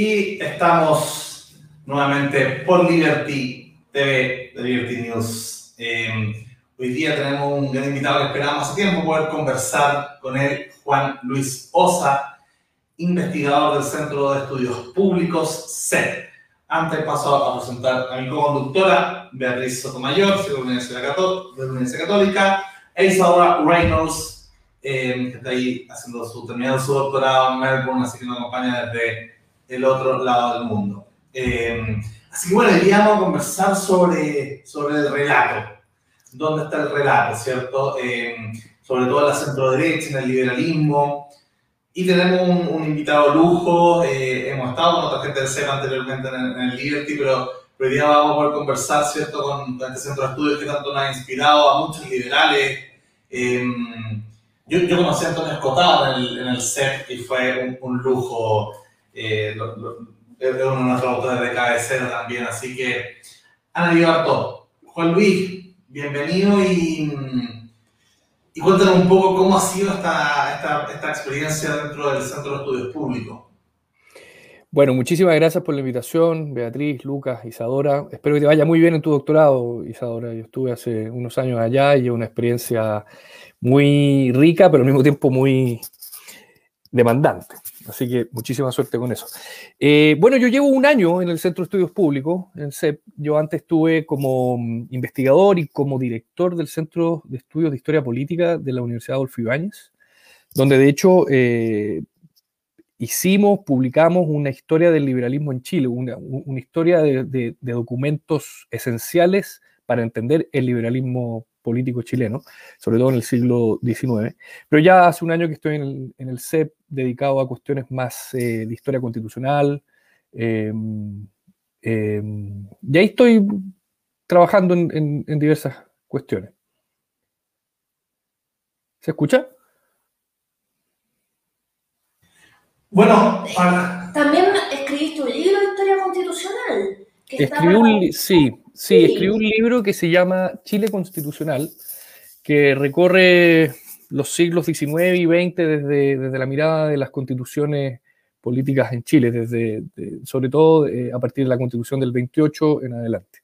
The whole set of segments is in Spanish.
Y estamos nuevamente por Liberty TV, de Liberty News. Em, hoy día tenemos un gran invitado que esperamos hace tiempo poder conversar con él, Juan Luis Osa, investigador del Centro de Estudios Públicos, CEP. Antes paso a presentar a mi co-conductora, Beatriz Sotomayor, de la Universidad Católica, e Isadora Reynolds, em, que está ahí haciendo su, terminando su doctorado en Melbourne, así que nos acompaña desde el otro lado del mundo. Em, así que bueno, iríamos a conversar sobre, sobre el relato. ¿Dónde está el relato, cierto? Em, sobre todo en la centro derecha, en el liberalismo. Y tenemos un, invitado lujo. Eh, hemos estado con otra gente del SEMA anteriormente en el, Liberty, pero hoy día vamos a poder conversar, ¿cierto?, con, este centro de estudios que tanto nos ha inspirado a muchos liberales. Em, yo, yo, conocí a Antonio Escotado en el, en el CEP y fue un, lujo. Eh, es uno de nuestros autores de cabecera también, así que han ayudado. Juan Luis, bienvenido y, y cuéntanos un poco cómo ha sido esta, esta, esta experiencia dentro del Centro de Estudios Públicos. Bueno, muchísimas gracias por la invitación, Beatriz, Lucas, Isadora. Espero que te vaya muy bien en tu doctorado, Isadora. Yo estuve hace unos años allá y una experiencia muy rica, pero al mismo tiempo muy demandante. Así que muchísima suerte con eso. Eh, bueno, yo llevo un año en el Centro de Estudios Públicos, en CEP. Yo antes estuve como mm, investigador y como director del Centro de Estudios de Historia Política de la Universidad Adolfo Ibáñez, donde de hecho eh, hicimos, publicamos una historia del liberalismo en Chile, una, historia de, documentos esenciales para entender el liberalismo político chileno, sobre todo en el siglo XIX. Pero ya hace un año que estoy en el, CEP dedicado a cuestiones más eh, de historia constitucional. Em, y ahí estoy trabajando en diversas cuestiones. ¿Se escucha? Bueno, También escribiste un libro de historia constitucional. Escribí un, sí, sí, escribí un libro que se llama Chile Constitucional, que recorre los siglos XIX y XX desde, desde la mirada de las constituciones políticas en Chile, desde, sobre todo eh, a partir de la constitución del 28 en adelante.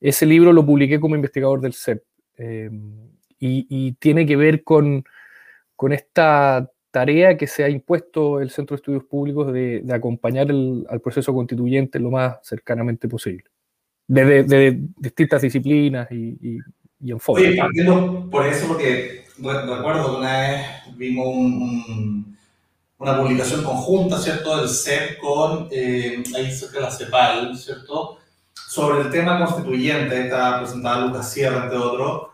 Ese libro lo publiqué como investigador del CEP eh, y, y, tiene que ver con, con esta tarea que se ha impuesto el Centro de Estudios Públicos de, acompañar al proceso constituyente lo más cercanamente posible, desde distintas disciplinas y, y, enfoques. Oye, partiendo por eso, porque recuerdo que una vez vimos una publicación conjunta, ¿cierto?, del CEP con, eh, ahí cerca de la CEPAL, ¿cierto?, sobre el tema constituyente, está presentada Lucas Sierra, entre otros,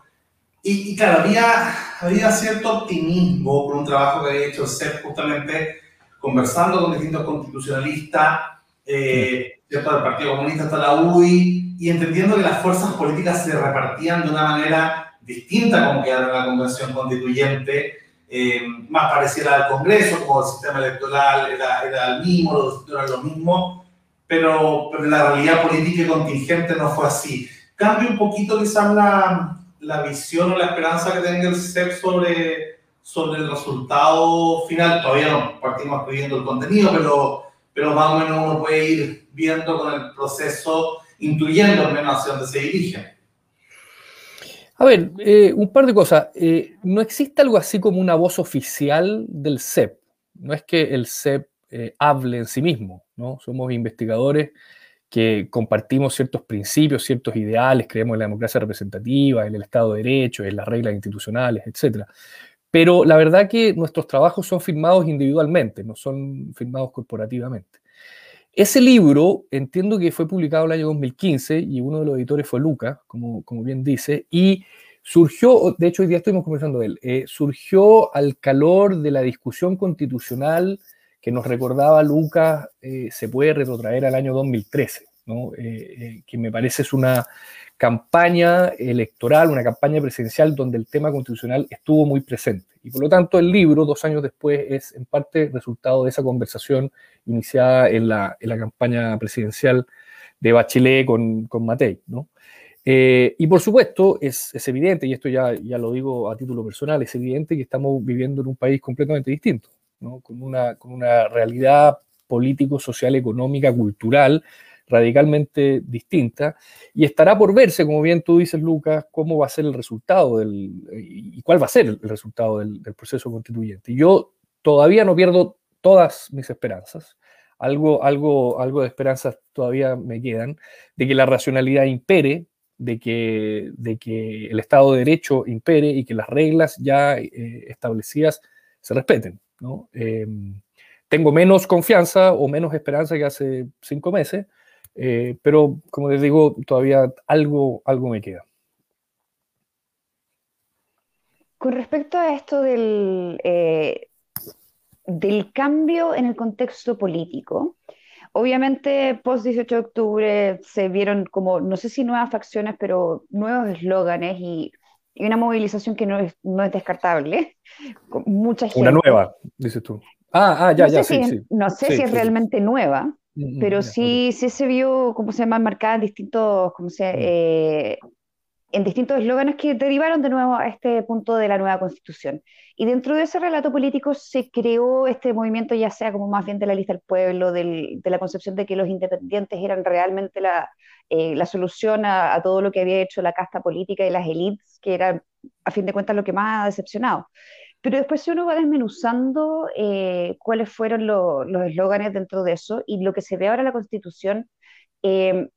y, claro, había, había cierto optimismo por un trabajo que había hecho el CEP justamente conversando con distintos constitucionalistas, eh, ¿cierto? del Partido Comunista hasta la UI, y entendiendo que las fuerzas políticas se repartían de una manera distinta como quedaron en la Convención Constituyente, eh, más parecida al Congreso, como el sistema electoral era, era el mismo, los eran lo mismo, pero, pero la realidad política y contingente no fue así. Cambia un poquito quizás la, la visión o la esperanza que tenga el CEP sobre, sobre el resultado final. Todavía no partimos escribiendo el contenido, pero, pero más o menos uno puede ir viendo con el proceso, intuyendo al menos hacia dónde se dirige. A ver, eh, un par de cosas. Eh, no existe algo así como una voz oficial del CEP. No es que el CEP eh, hable en sí mismo, ¿no? Somos investigadores que compartimos ciertos principios, ciertos ideales, creemos en la democracia representativa, en el Estado de Derecho, en las reglas institucionales, etc. Pero la verdad que nuestros trabajos son firmados individualmente, no son firmados corporativamente. Ese libro entiendo que fue publicado el año 2015 y uno de los editores fue Luca, como, como bien dice, y surgió, de hecho hoy día estuvimos conversando de él, eh, surgió al calor de la discusión constitucional que nos recordaba Lucas eh, se puede retrotraer al año 2013, ¿no? Eh, eh, que me parece es una campaña electoral, una campaña presidencial donde el tema constitucional estuvo muy presente. Y por lo tanto el libro, dos años después, es en parte resultado de esa conversación iniciada en la, en la campaña presidencial de Bachelet con, con Matei. ¿no? y por supuesto, es, es, evidente, y esto ya, ya lo digo a título personal, es evidente que estamos viviendo en un país completamente distinto con, una, con una realidad político, social, económica, cultural, radicalmente distinta, y estará por verse, como bien tú dices, Lucas, cómo va a ser el resultado del, y cuál va a ser el resultado del, proceso constituyente. yo todavía no pierdo todas mis esperanzas. Algo, algo, algo de esperanzas todavía me quedan, de que la racionalidad impere, de que, de que el Estado de Derecho impere y que las reglas ya eh, establecidas se respeten. ¿no? Em, tengo menos confianza o menos esperanza que hace cinco meses, eh, pero como les digo, todavía algo, algo me queda. Con respecto a esto del, eh, del cambio en el contexto político, obviamente post 18 de octubre se vieron como, no sé si nuevas facciones, pero nuevos eslóganes y, una movilización que no es, no es descartable. Mucha gente. Una nueva, dices tú. Ah, ah ya, ya, sí, sí. No sé si es realmente nueva, pero sí, sí se vio, ¿cómo se llama?, marcada en distintos, como se, mm. eh, en distintos eslóganes que derivaron de nuevo a este punto de la nueva constitución. Y dentro de ese relato político se creó este movimiento, ya sea como más bien de la lista del pueblo, de la concepción de que los independientes eran realmente la, eh, la solución a, a, todo lo que había hecho la casta política y las élites, que era a fin de cuentas lo que más ha decepcionado. Pero después si uno va desmenuzando eh, cuáles fueron los eslóganes dentro de eso y lo que se ve ahora en la Constitución, eh,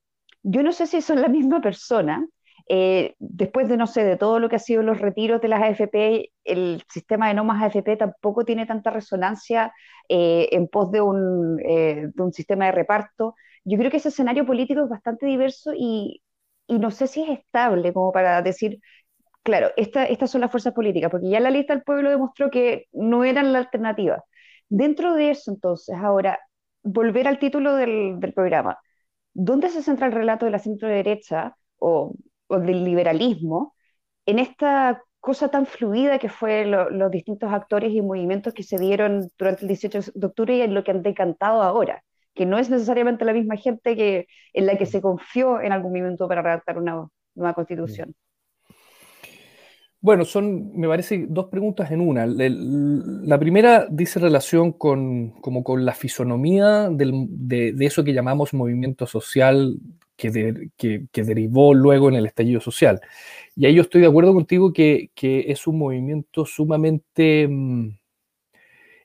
yo no sé si son la misma persona. Eh, después de, no sé, de todo lo que ha sido los retiros de las AFP, el sistema de no más AFP tampoco tiene tanta resonancia en pos de un, de un sistema de reparto. Yo creo que ese escenario político es bastante diverso y, y no sé si es estable como para decir claro, estas son las fuerzas políticas, porque ya la lista del pueblo demostró que no eran la alternativa. Dentro de eso, entonces, ahora, volver al título del, programa, ¿dónde se centra el relato de la centro-derecha o, del liberalismo en esta cosa tan fluida que fue los distintos actores y movimientos que se dieron durante el 18 de octubre y en lo que han decantado ahora? que no es necesariamente la misma gente que, en la que se confió en algún momento para redactar una nueva constitución. Bueno, son, me parece, dos preguntas en una. La primera dice relación con, como con la fisonomía de, eso que llamamos movimiento social que, que, derivó luego en el estallido social. Y ahí yo estoy de acuerdo contigo que, es un movimiento sumamente... Mm,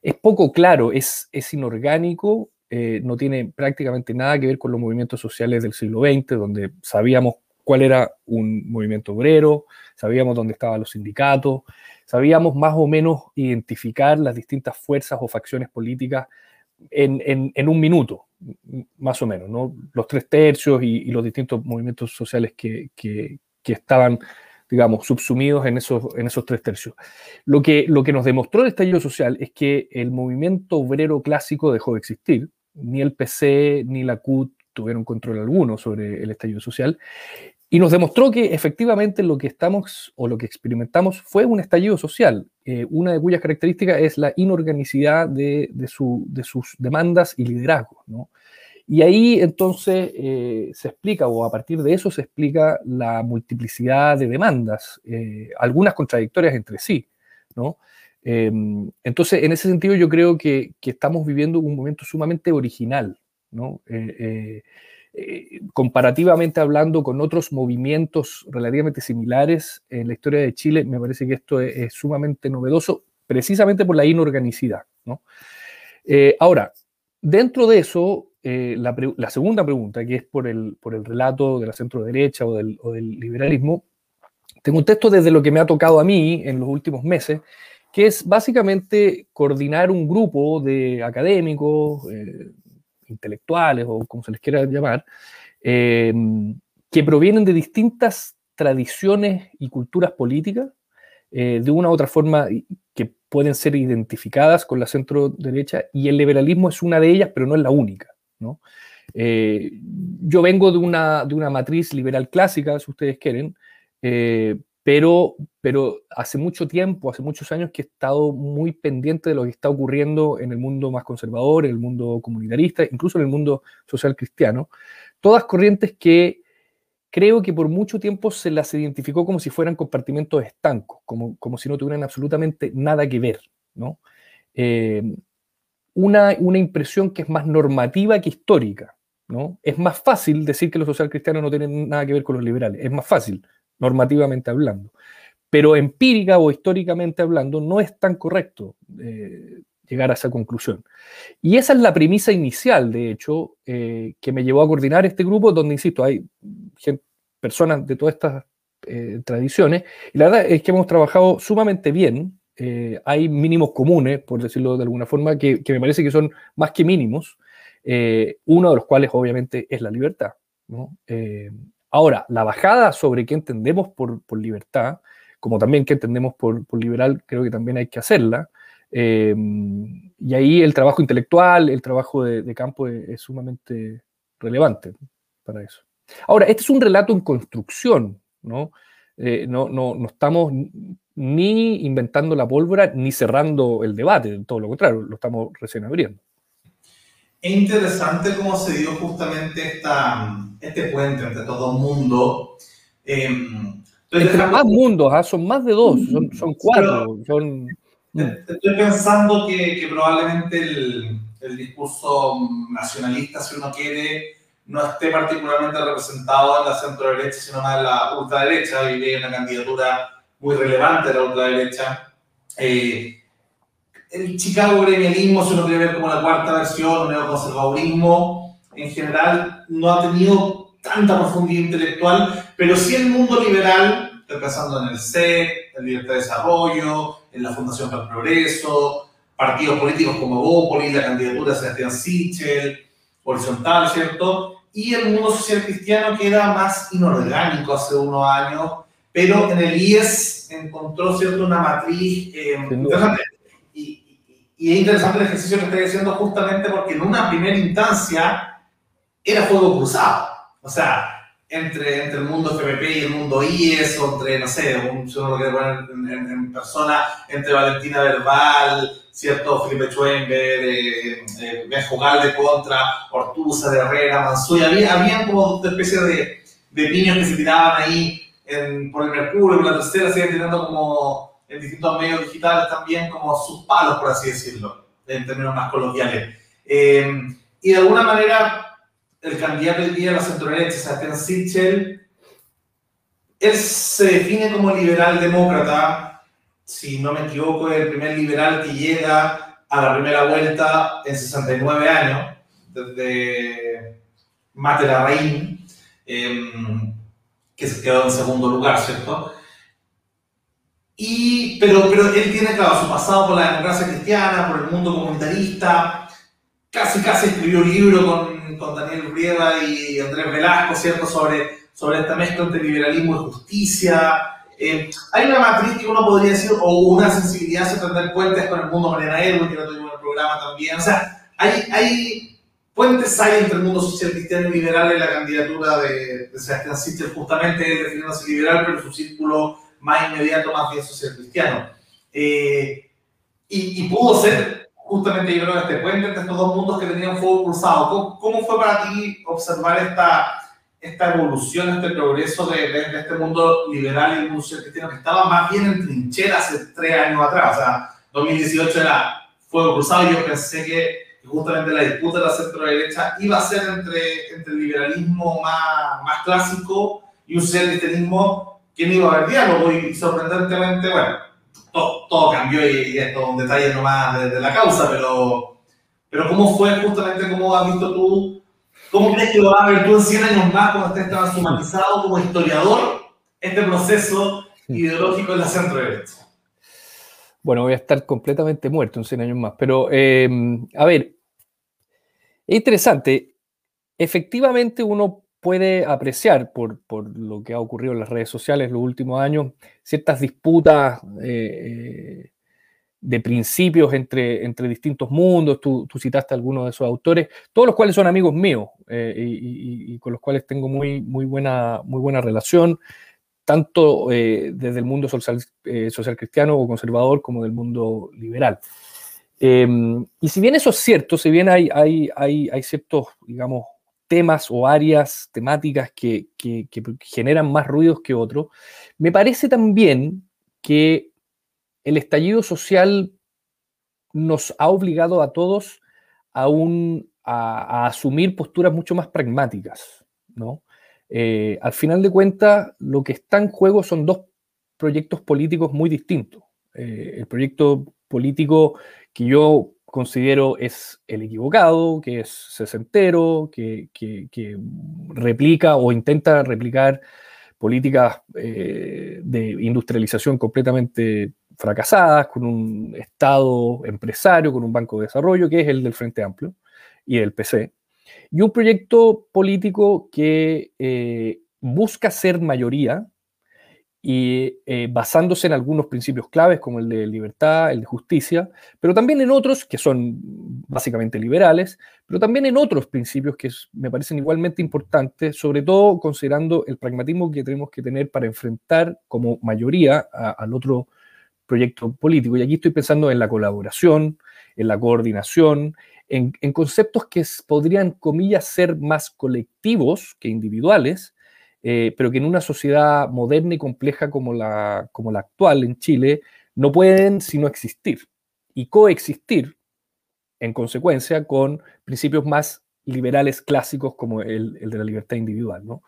es poco claro, es, es inorgánico, eh, no tiene prácticamente nada que ver con los movimientos sociales del siglo XX, donde sabíamos cuál era un movimiento obrero, sabíamos dónde estaban los sindicatos, sabíamos más o menos identificar las distintas fuerzas o facciones políticas en, un minuto, más o menos, ¿no? los tres tercios y, los distintos movimientos sociales que, estaban digamos, subsumidos en esos, en esos tres tercios. Lo que, lo que nos demostró el estallido social es que el movimiento obrero clásico dejó de existir, ni el PC ni la CUT tuvieron control alguno sobre el estallido social, y nos demostró que efectivamente lo que estamos o lo que experimentamos fue un estallido social, eh, una de cuyas características es la inorganicidad de, sus demandas y liderazgo. Y ahí entonces eh, se explica, o a partir de eso se explica la multiplicidad de demandas, eh, algunas contradictorias entre sí. Em, entonces, en ese sentido, yo creo que, que, estamos viviendo un momento sumamente original. ¿no? Eh, comparativamente hablando con otros movimientos relativamente similares en la historia de Chile, me parece que esto es, sumamente novedoso, precisamente por la inorganicidad. Eh, ahora, dentro de eso, eh, la, segunda pregunta, que es por el, por el relato de la centro derecha o del, liberalismo, te contesto desde lo que me ha tocado a mí en los últimos meses, que es básicamente coordinar un grupo de académicos, intelectuales o como se les quiera llamar, em, que provienen de distintas tradiciones y culturas políticas, eh, de una u otra forma que pueden ser identificadas con la centro derecha, y el liberalismo es una de ellas, pero no es la única. Eh, yo vengo de una, de una matriz liberal clásica, si ustedes quieren, eh, pero, pero hace mucho tiempo, hace muchos años que he estado muy pendiente de lo que está ocurriendo en el mundo más conservador, en el mundo comunitarista, incluso en el mundo social cristiano. Todas corrientes que creo que por mucho tiempo se las identificó como si fueran compartimentos estancos, como, como si no tuvieran absolutamente nada que ver. ¿no? Eh, una, una impresión que es más normativa que histórica. ¿no? Es más fácil decir que los socialcristianos no tienen nada que ver con los liberales, es más fácil, normativamente hablando. Pero empírica o históricamente hablando, no es tan correcto eh, llegar a esa conclusión. Y esa es la premisa inicial, de hecho, eh, que me llevó a coordinar este grupo, donde, insisto, hay personas de todas estas eh, tradiciones, y la verdad es que hemos trabajado sumamente bien. hay mínimos comunes, por decirlo de alguna forma, que, me parece que son más que mínimos, uno de los cuales obviamente es la libertad. Ahora, la bajada sobre qué entendemos por, libertad como también que entendemos por, liberal, creo que también hay que hacerla. Eh, y ahí el trabajo intelectual, el trabajo de, campo es, sumamente relevante para eso. Ahora, este es un relato en construcción. Eh, no, no, no, estamos ni inventando la pólvora ni cerrando el debate, todo lo contrario, lo estamos recién abriendo. Es interesante cómo se dio justamente esta, este puente entre todo el mundo. Eh, Estoy más mundos, ¿ah? son más de dos, son, cuatro. son... Estoy pensando que, que probablemente el, el, discurso nacionalista, si uno quiere, no esté particularmente representado en la centro derecha, sino más en la ultraderecha. y hay una candidatura muy relevante de la ultraderecha. Eh, el Chicago gremialismo, si uno quiere ver como la cuarta versión, el neoconservadurismo, en general no ha tenido tanta profundidad intelectual, pero sí el mundo liberal, pensando en el CEP, en Libertad de Desarrollo, en la Fundación para el Progreso, partidos políticos como Bópoli, la candidatura de Sebastián Sichel, horizontal, ¿cierto? Y el mundo social cristiano que era más inorgánico hace unos años, pero en el IES encontró, ¿cierto?, una matriz eh, interesante. Y, es interesante el ejercicio que estoy haciendo justamente porque en una primera instancia era fuego cruzado. O sea, entre, entre el mundo FPP y el mundo IES, o entre, no sé, un, si uno lo quiere poner en, persona, entre Valentina Verbal, ¿cierto? Felipe Schwember, eh, eh, de contra, Ortuza de Herrera, Mansuy, había, había como una especie de, de niños que se tiraban ahí en, por el Mercurio, por la tercera, siguen tirando como en distintos medios digitales también como sus palos, por así decirlo, en términos más coloquiales. Eh, y de alguna manera el candidato hoy día a la centro-derecha, Sebastián Sichel, él se define como liberal demócrata, si no me equivoco, es el primer liberal que llega a la primera vuelta en 69 años, desde Mate Larraín, em, que se quedó en segundo lugar, ¿cierto? Y, pero, pero él tiene, claro, su pasado por la democracia cristiana, por el mundo comunitarista, casi, casi escribió un libro con con Daniel Urieva y Andrés Velasco, ¿cierto?, sobre, sobre esta mezcla entre liberalismo y justicia. Eh, hay una matriz que uno podría decir, o una sensibilidad hacia tender puentes con el mundo Mariana Erwin, que lo tuvimos en el programa también. O sea, hay, hay puentes hay entre el mundo social cristiano y liberal en la candidatura de, de Sebastián Sichel, justamente definiéndose liberal, pero su círculo más inmediato, más bien social cristiano. Eh, y, pudo ser justamente yo creo este puente entre estos dos mundos que tenían fuego cruzado. ¿Cómo, fue para ti observar esta, esta evolución, este progreso de, este mundo liberal y mundo cristiano que estaba más bien en trinchera hace tres años atrás? O sea, 2018 era fuego cruzado y yo pensé que justamente la disputa de la centro-derecha iba a ser entre, entre el liberalismo más, más clásico y un cristianismo que no iba a haber diálogo y sorprendentemente, bueno, todo, cambió y, esto es un detalle nomás de, de, la causa, pero, pero ¿cómo fue justamente, cómo has visto tú, cómo crees que lo vas a ver tú en 100 años más cuando estés transhumanizado como historiador este proceso ideológico en la centro derecha? Bueno, voy a estar completamente muerto en 100 años más, pero eh, a ver, es interesante. Efectivamente, uno puede apreciar por, por, lo que ha ocurrido en las redes sociales los últimos años, ciertas disputas eh, eh, de principios entre, entre distintos mundos. Tú, tú, citaste a algunos de esos autores, todos los cuales son amigos míos eh, y, con los cuales tengo muy, muy, buena, muy buena relación, tanto desde el mundo social, social, cristiano o conservador como del mundo liberal. Em, y si bien eso es cierto, si bien hay, hay, hay, hay ciertos, digamos, temas o áreas temáticas que, generan más ruidos que otros, me parece también que el estallido social nos ha obligado a todos a, un, a, asumir posturas mucho más pragmáticas. ¿no? Eh, al final de cuentas, lo que está en juego son dos proyectos políticos muy distintos. Eh, el proyecto político que yo considero es el equivocado, que es sesentero, que, replica o intenta replicar políticas eh, de industrialización completamente fracasadas, con un Estado empresario, con un banco de desarrollo, que es el del Frente Amplio y el PC, y un proyecto político que eh, busca ser mayoría, y eh, basándose en algunos principios claves como el de libertad, el de justicia, pero también en otros que son básicamente liberales, pero también en otros principios que me parecen igualmente importantes, sobre todo considerando el pragmatismo que tenemos que tener para enfrentar como mayoría al otro proyecto político. Y aquí estoy pensando en la colaboración, en la coordinación, en, en conceptos que podrían, comillas, ser más colectivos que individuales, eh, pero que en una sociedad moderna y compleja como la, como la actual en Chile no pueden sino existir y coexistir en consecuencia con principios más liberales clásicos como el, de la libertad individual. ¿no?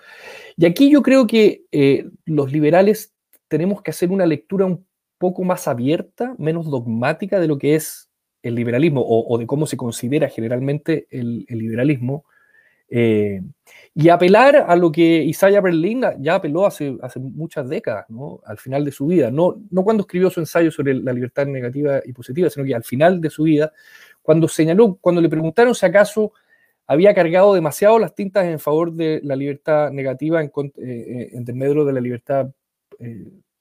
Y aquí yo creo que eh, los liberales tenemos que hacer una lectura un poco más abierta, menos dogmática de lo que es el liberalismo o, de cómo se considera generalmente el, el liberalismo, eh, y apelar a lo que Isaiah Berlin ya apeló hace, muchas décadas, al final de su vida, no, cuando escribió su ensayo sobre la libertad negativa y positiva, sino que al final de su vida, cuando señaló, cuando le preguntaron si acaso había cargado demasiado las tintas en favor de la libertad negativa en, eh, eh, en medio de la libertad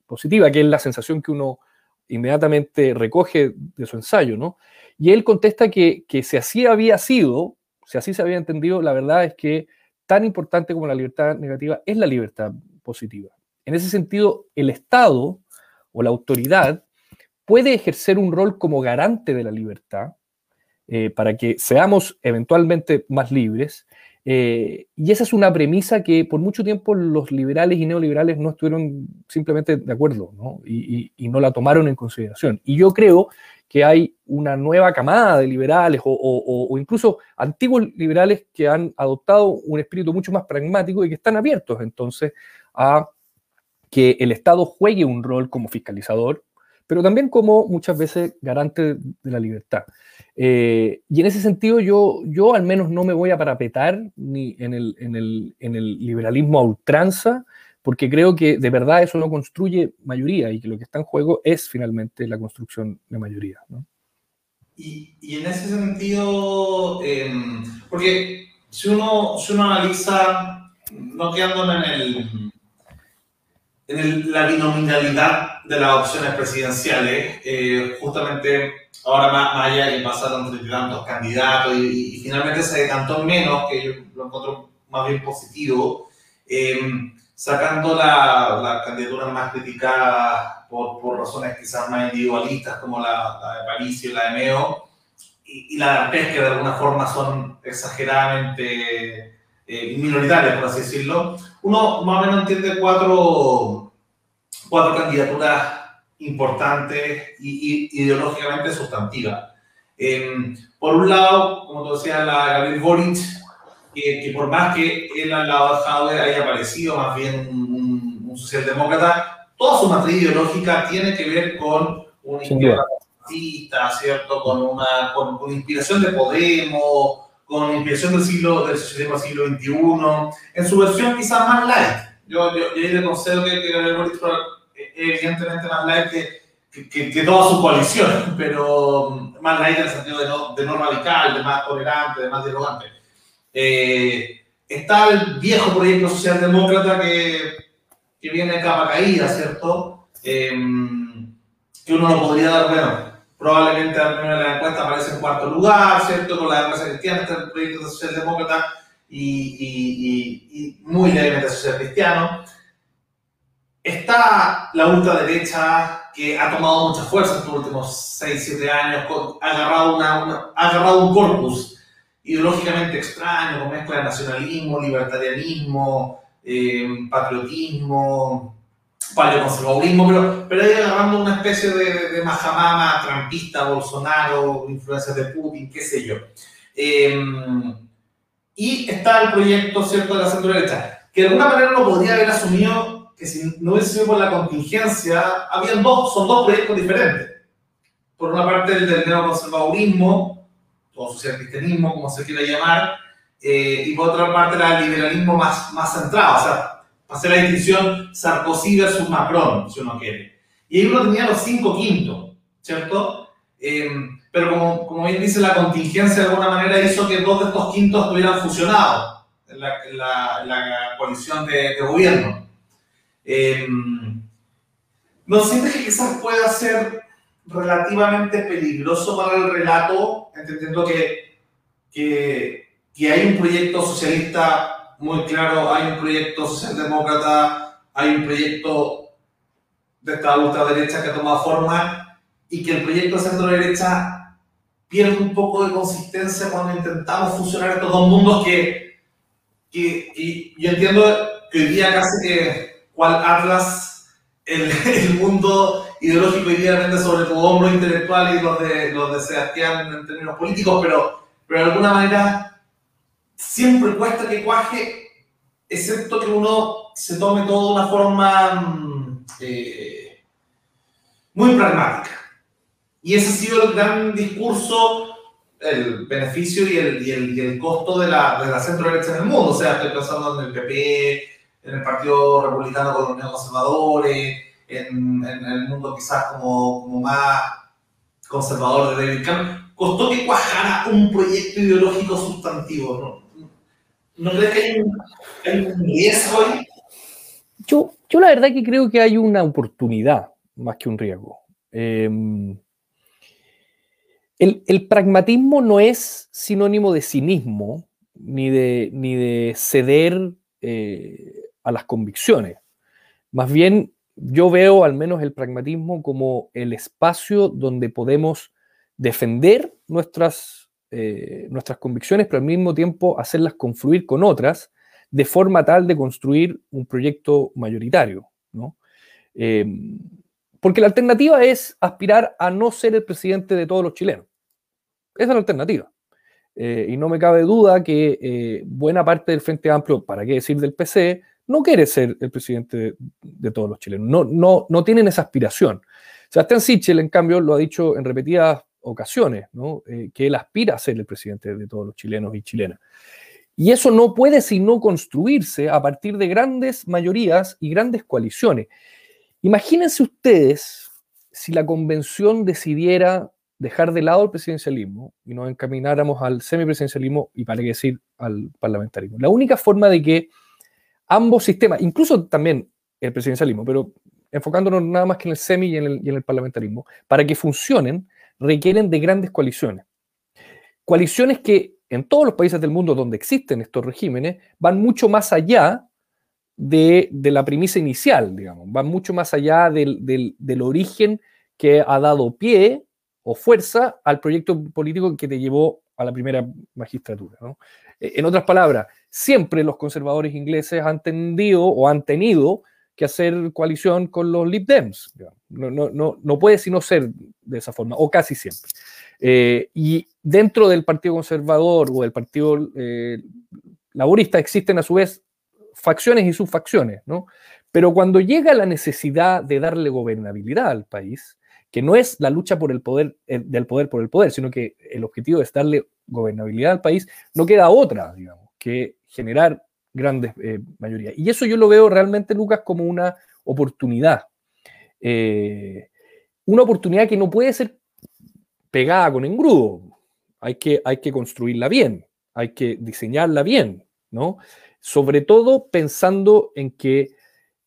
positiva, que es la sensación que uno inmediatamente recoge de su ensayo. Y él contesta que, que si así había sido, si así se había entendido, la verdad es que tan importante como la libertad negativa es la libertad positiva. En ese sentido, el Estado o la autoridad puede ejercer un rol como garante de la libertad eh, para que seamos eventualmente más libres. Eh, y esa es una premisa que por mucho tiempo los liberales y neoliberales no estuvieron simplemente de acuerdo Y, y, no la tomaron en consideración. Y yo creo que hay una nueva camada de liberales o, incluso antiguos liberales que han adoptado un espíritu mucho más pragmático y que están abiertos entonces a que el Estado juegue un rol como fiscalizador, pero también como muchas veces garante de la libertad. Eh, y en ese sentido yo, yo al menos no me voy a parapetar ni en el, en el, en el liberalismo a ultranza, porque creo que de verdad eso no construye mayoría y que lo que está en juego es finalmente la construcción de mayoría. Y, y, en ese sentido, em, porque si uno, si uno analiza, no quedando en, el, en la binominalidad de las opciones presidenciales, eh, justamente ahora más, allá de que pasaron treinta tantos candidatos y, finalmente se decantó menos, que yo lo encuentro más bien positivo. Eh, sacando las la candidaturas más criticadas por, por, razones quizás más individualistas, como la, la de París y la de Meo, y, la de que de alguna forma son exageradamente eh, minoritarias, por así decirlo, uno más o menos entiende cuatro, cuatro candidaturas importantes y, ideológicamente sustantivas. Em, por un lado, como tú decías, la Gabriel Boric, que, por más que él al lado de Jaude haya aparecido más bien un, un, socialdemócrata, toda su matriz ideológica tiene que ver con una izquierda fascista, ¿cierto? Con una con, inspiración de Podemos, con inspiración del siglo del socialismo siglo XXI, en su versión quizás más light. Yo, yo, yo le concedo que, que el es evidentemente más light que, que, que, toda su coalición, pero más light en el sentido de no, de no radical, de más tolerante, de más dialogante. Eh, está el viejo proyecto socialdemócrata que, que viene capa caída, ¿cierto? Em, que uno lo podría dar, bueno, probablemente al menos en la encuesta aparece en cuarto lugar, ¿cierto? Con la democracia cristiana está el proyecto socialdemócrata y, y, y, muy levemente social cristiano. Está la ultraderecha que ha tomado mucha fuerza en estos últimos 6, 7 años, ha agarrado, una, ha agarrado un corpus ideológicamente extraño, con mezcla de nacionalismo, libertarianismo, eh, patriotismo, paleoconservadurismo, pero, pero ahí agarrando una especie de, de majamama trampista, Bolsonaro, influencias de Putin, qué sé yo. Em, y está el proyecto, ¿cierto?, de la centro derecha, que de alguna manera uno podría haber asumido que si no por la contingencia, habían dos, son dos proyectos diferentes. Por una parte, el del neoconservadurismo, o socialcristianismo, como se quiera llamar, eh, y por otra parte, el liberalismo más, más centrado, o sea, hacer la distinción Sarkozy versus Macron, si uno quiere. Y ahí uno tenía los cinco quintos, ¿cierto? Eh, pero como, como, bien dice, la contingencia de alguna manera hizo que dos de estos quintos estuvieran fusionados en la, la, la coalición de, de gobierno. Eh, ¿No sientes que quizás pueda ser relativamente peligroso para el relato, entendiendo que, que, que hay un proyecto socialista muy claro, hay un proyecto socialdemócrata, hay un proyecto de esta ultraderecha que ha tomado forma y que el proyecto centro-derecha pierde un poco de consistencia cuando intentamos fusionar estos dos mundos que, que y yo entiendo que hoy día casi que cual Atlas, el, el mundo ideológico día depende sobre tu hombro intelectual y los de, los de Sebastián en términos políticos, pero, pero de alguna manera siempre cuesta que cuaje, excepto que uno se tome todo de una forma mm, eh, muy pragmática. Y ese ha sido el gran discurso, el beneficio y el, y el, y el costo de la, de la centro derecha en el mundo. O sea, estoy pensando en el PP, en el Partido Republicano con los neoconservadores, en, en, el mundo quizás como, como más conservador de David Cameron. Costó que cuajara un proyecto ideológico sustantivo, ¿no? ¿No crees que hay un, riesgo ahí? Yo, yo la verdad que creo que hay una oportunidad más que un riesgo. Eh, el, el, pragmatismo no es sinónimo de cinismo ni de, ni de ceder eh, a las convicciones. Más bien, yo veo al menos el pragmatismo como el espacio donde podemos defender nuestras, eh, nuestras convicciones, pero al mismo tiempo hacerlas confluir con otras, de forma tal de construir un proyecto mayoritario. ¿no? Eh, porque la alternativa es aspirar a no ser el presidente de todos los chilenos. Esa es la alternativa. Eh, y no me cabe duda que eh, buena parte del Frente Amplio, para qué decir del PC, no quiere ser el presidente de, todos los chilenos. No, no, no tienen esa aspiración. Sebastián Sichel, en cambio, lo ha dicho en repetidas ocasiones, ¿no? eh, que él aspira a ser el presidente de todos los chilenos y chilenas. Y eso no puede sino construirse a partir de grandes mayorías y grandes coaliciones. Imagínense ustedes si la convención decidiera dejar de lado el presidencialismo y nos encamináramos al semipresidencialismo y para qué decir al parlamentarismo. La única forma de que ambos sistemas, incluso también el presidencialismo, pero enfocándonos nada más que en el semi y en el, y en el parlamentarismo, para que funcionen, requieren de grandes coaliciones. Coaliciones que en todos los países del mundo donde existen estos regímenes van mucho más allá de, de la premisa inicial, digamos, van mucho más allá del, del, del origen que ha dado pie o fuerza al proyecto político que te llevó a la primera magistratura. ¿no? En otras palabras, siempre los conservadores ingleses han tendido o han tenido que hacer coalición con los Lib Dems. No, no, no, no puede sino ser de esa forma, o casi siempre. Eh, y dentro del Partido Conservador o del Partido eh, Laborista existen a su vez facciones y subfacciones, ¿no? Pero cuando llega la necesidad de darle gobernabilidad al país, que no es la lucha por el poder, eh, del poder por el poder, sino que el objetivo es darle gobernabilidad al país, no queda otra, digamos, que generar grandes eh, mayorías. Y eso yo lo veo realmente, Lucas, como una oportunidad. Eh, una oportunidad que no puede ser pegada con engrudo. Hay que, hay que construirla bien, hay que diseñarla bien, ¿no? Sobre todo pensando en que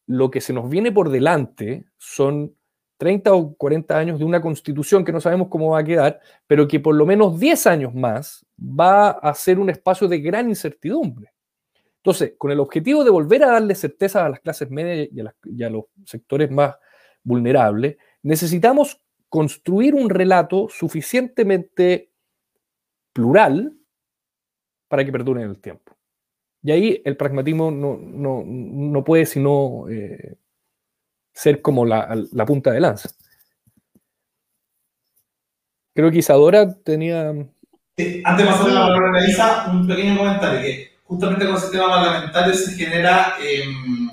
lo que se nos viene por delante son 30 o 40 años de una constitución que no sabemos cómo va a quedar, pero que por lo menos 10 años más va a ser un espacio de gran incertidumbre. Entonces, con el objetivo de volver a darle certeza a las clases medias y a, los sectores más vulnerables, necesitamos construir un relato suficientemente plural para que perdure en el tiempo. Y ahí el pragmatismo no, no, no puede sino eh, ser como la, punta de lanza. Creo que Isadora tenía... antes de pasar la palabra a Elisa, un pequeño comentario, que justamente con ese tema parlamentario se genera em,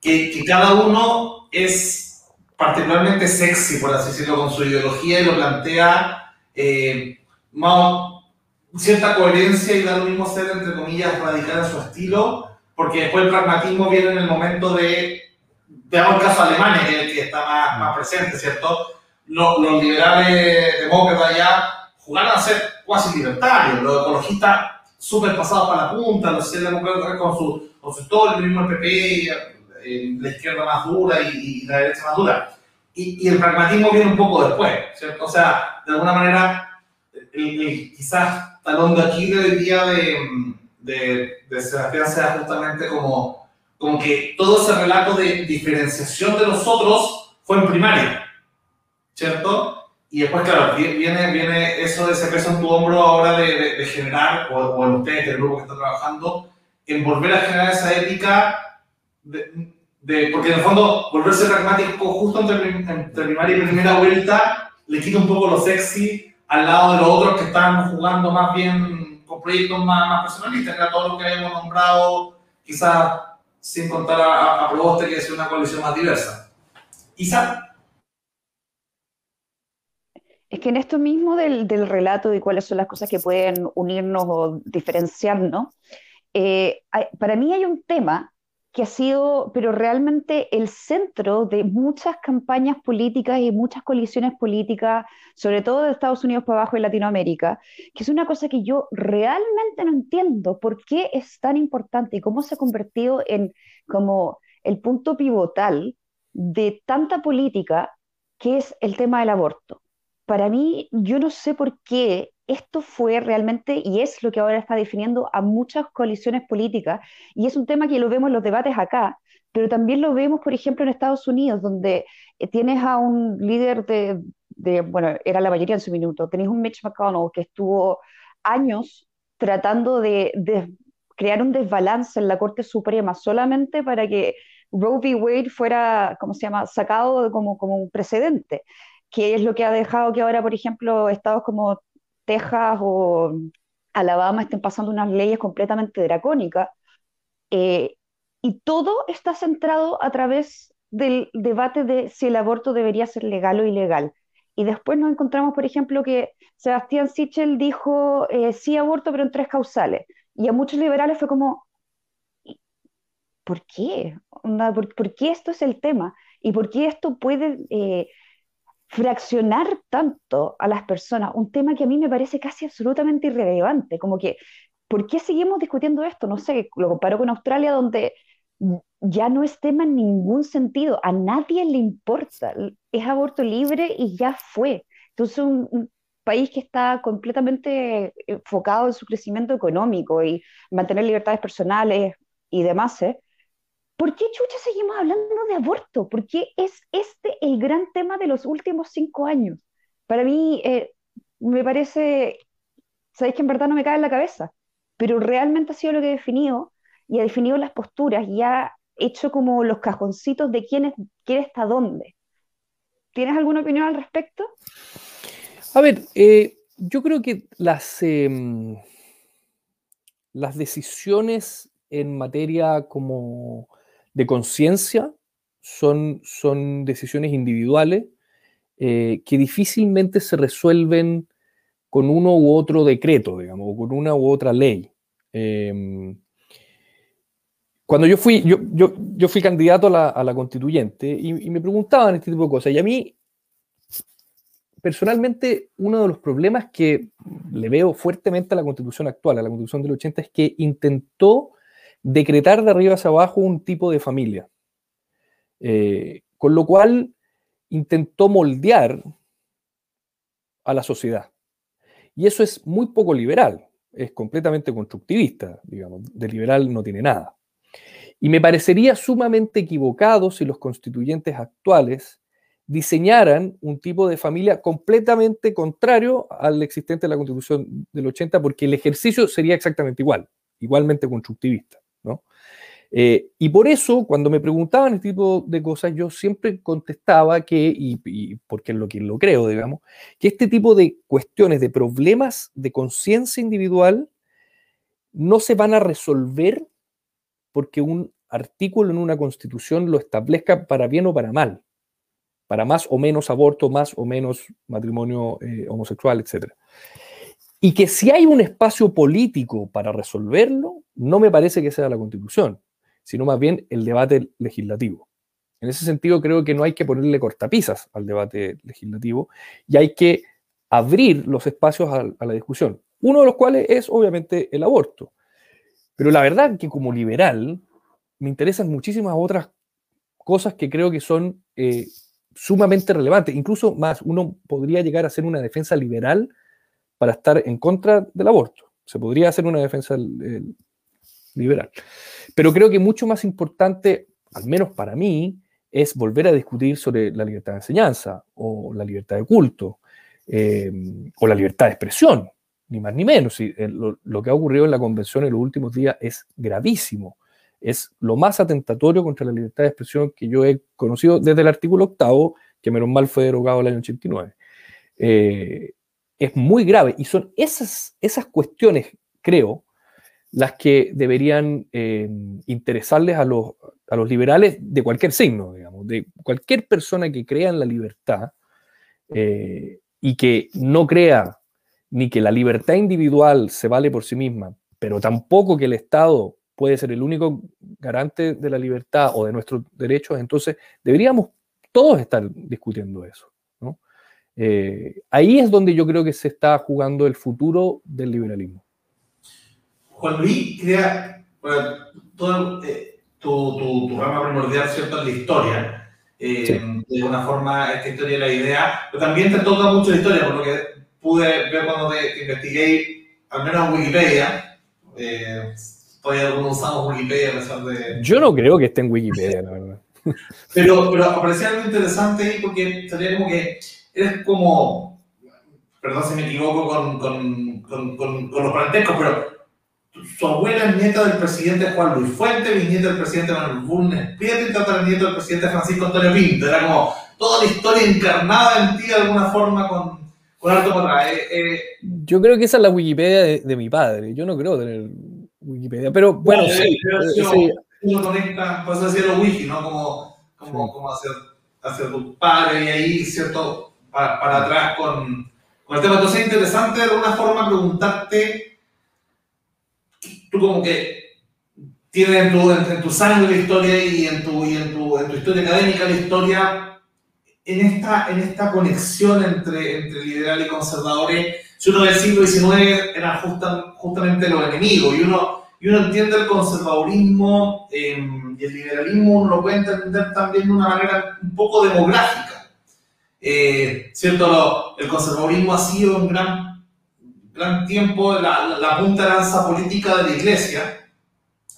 que, que, cada uno es particularmente sexy, por así decirlo, con su ideología y lo plantea eh, más, cierta coherencia y da lo mismo ser, entre comillas, radical en su estilo, porque después el pragmatismo viene en el momento de, veamos el caso de Alemania, que es el que está más, más presente, ¿cierto? Los, los liberales demócratas ya jugaron a ser cuasi libertarios, los ecologistas súper pasados para la punta, los socialdemócratas con su, con su historia, el mismo el PP, eh, la izquierda más dura y, la derecha más dura. Y, y, el pragmatismo viene un poco después, ¿cierto? O sea, de alguna manera, el, quizás talón de aquí debería de, de, de Sebastián sea justamente como, como que todo ese relato de diferenciación de los otros fue en primaria, ¿cierto? Y después, claro, viene, viene eso de ese peso en tu hombro ahora de, de, generar, o, o, en ustedes, el grupo que está trabajando, en volver a generar esa ética, de, de, porque en el fondo volverse pragmático justo entre, entre primaria y primera vuelta le quita un poco lo sexy al lado de los otros que están jugando más bien con proyectos más, más personalistas, que era todo lo que habíamos nombrado, quizás sin contar a, a Proboste, que es una coalición más diversa. Isa. Es que en esto mismo del, relato y cuáles son las cosas que pueden unirnos o diferenciarnos, eh, para mí hay un tema que ha sido, pero realmente el centro de muchas campañas políticas y muchas colisiones políticas, sobre todo de Estados Unidos para abajo y Latinoamérica, que es una cosa que yo realmente no entiendo por qué es tan importante y cómo se ha convertido en como el punto pivotal de tanta política que es el tema del aborto para mí, yo no sé por qué esto fue realmente, y es lo que ahora está definiendo a muchas coaliciones políticas, y es un tema que lo vemos en los debates acá, pero también lo vemos, por ejemplo, en Estados Unidos, donde eh, tienes a un líder de, de bueno, era la mayoría en su minuto, tenés un Mitch McConnell que estuvo años tratando de, de crear un desbalance en la Corte Suprema solamente para que Roe v. Wade fuera, ¿cómo se llama?, sacado como, como un precedente que es lo que ha dejado que ahora, por ejemplo, estados como Texas o Alabama estén pasando unas leyes completamente dracónicas. Eh, y todo está centrado a través del debate de si el aborto debería ser legal o ilegal. Y después nos encontramos, por ejemplo, que Sebastián Sichel dijo eh, sí aborto, pero en tres causales. Y a muchos liberales fue como, ¿por qué? ¿Por, ¿por qué esto es el tema? ¿Y por qué esto puede eh, fraccionar tanto a las personas, un tema que a mí me parece casi absolutamente irrelevante, como que, ¿por qué seguimos discutiendo esto? No sé, lo comparo con Australia donde ya no es tema en ningún sentido, a nadie le importa, es aborto libre y ya fue. Entonces, un, un país que está completamente enfocado en su crecimiento económico y mantener libertades personales y demás, ¿eh? ¿Por qué chucha seguimos hablando de aborto? ¿Por qué es este el gran tema de los últimos cinco años? Para mí eh, me parece, sabéis que en verdad no me cae en la cabeza, pero realmente ha sido lo que he definido y ha definido las posturas y ha hecho como los cajoncitos de quién, es, quién está dónde. ¿Tienes alguna opinión al respecto? A ver, eh, yo creo que las, eh, las decisiones en materia como de conciencia son, son decisiones individuales eh, que difícilmente se resuelven con uno u otro decreto, digamos, o con una u otra ley. Em, cuando yo fui, yo, yo, yo fui candidato a la, constituyente y, me preguntaban este tipo de cosas. Y a mí, personalmente, uno de los problemas que le veo fuertemente a la constitución actual, a la constitución del 80, es que intentó decretar de arriba hacia abajo un tipo de familia. Eh, con lo cual intentó moldear a la sociedad. Y eso es muy poco liberal, es completamente constructivista, digamos, de liberal no tiene nada. Y me parecería sumamente equivocado si los constituyentes actuales diseñaran un tipo de familia completamente contrario al existente de la constitución del 80, porque el ejercicio sería exactamente igual, igualmente constructivista. Eh, y por eso, cuando me preguntaban este tipo de cosas, yo siempre contestaba que, y, porque es lo que lo creo, digamos, que este tipo de cuestiones, de problemas de conciencia individual, no se van a resolver porque un artículo en una constitución lo establezca para bien o para mal, para más o menos aborto, más o menos matrimonio eh, homosexual, etc. Y que si hay un espacio político para resolverlo, no me parece que sea la constitución sino más bien el debate legislativo. En ese sentido, creo que no hay que ponerle cortapisas al debate legislativo y hay que abrir los espacios a, la discusión, uno de los cuales es obviamente el aborto. Pero la verdad que como liberal me interesan muchísimas otras cosas que creo que son eh, sumamente relevantes. Incluso más, uno podría llegar a hacer una defensa liberal para estar en contra del aborto. Se podría hacer una defensa liberal. Pero creo que mucho más importante, al menos para mí, es volver a discutir sobre la libertad de enseñanza o la libertad de culto eh, o la libertad de expresión, ni más ni menos. Eh, lo, que ha ocurrido en la convención en los últimos días es gravísimo. Es lo más atentatorio contra la libertad de expresión que yo he conocido desde el artículo octavo, que menos mal fue derogado el año 89. Eh, es muy grave y son esas, esas cuestiones, creo, las que deberían eh, interesarles a los, a los, liberales de cualquier signo, digamos, de cualquier persona que crea en la libertad eh, y que no crea ni que la libertad individual se vale por sí misma, pero tampoco que el Estado puede ser el único garante de la libertad o de nuestros derechos, entonces deberíamos todos estar discutiendo eso. Eh, ahí es donde yo creo que se está jugando el futuro del liberalismo. Juan Luis crea todo, eh, tu, tu, tu, rama primordial, ¿cierto?, en la historia. Eh, de alguna forma, esta historia es la idea, pero también te toca mucho la historia, por lo que pude ver cuando te, investigué, al menos en Wikipedia. Eh, todavía algunos usamos Wikipedia a pesar de. Yo no creo que esté en Wikipedia, la verdad. pero, pero aparecía algo interesante ahí porque sería como que eres como. Perdón si me equivoco con, con, con, con los parentescos, pero su abuela es nieta del presidente Juan Luis Fuente, bisnieta del presidente Manuel Bulnes Prieto y tataranieto del presidente Francisco Antonio Pinto. Era como toda la historia encarnada en ti de alguna forma con, con alto para eh, eh, Yo creo que esa es la Wikipedia de, mi padre. Yo no creo tener Wikipedia, pero bueno, sí. sí. Uno conecta, pues decirlo wiki, ¿no? Como, como, como hacer, hacer, tu padre y ahí, ¿cierto? Para, para atrás con, con el tema. Entonces es interesante de alguna forma preguntarte tú como que tienes en tu, en, tu sangre la historia y en tu, y en tu, en tu historia académica la historia, en esta, en esta conexión entre, entre liberales y conservadores, si uno del siglo XIX eran justamente los enemigos y uno, y uno entiende el conservadurismo em, y el liberalismo, uno lo puede entender también de una manera un poco demográfica. Eh, ¿Cierto? el conservadurismo ha sido un gran gran tiempo la, la, punta de lanza política de la iglesia.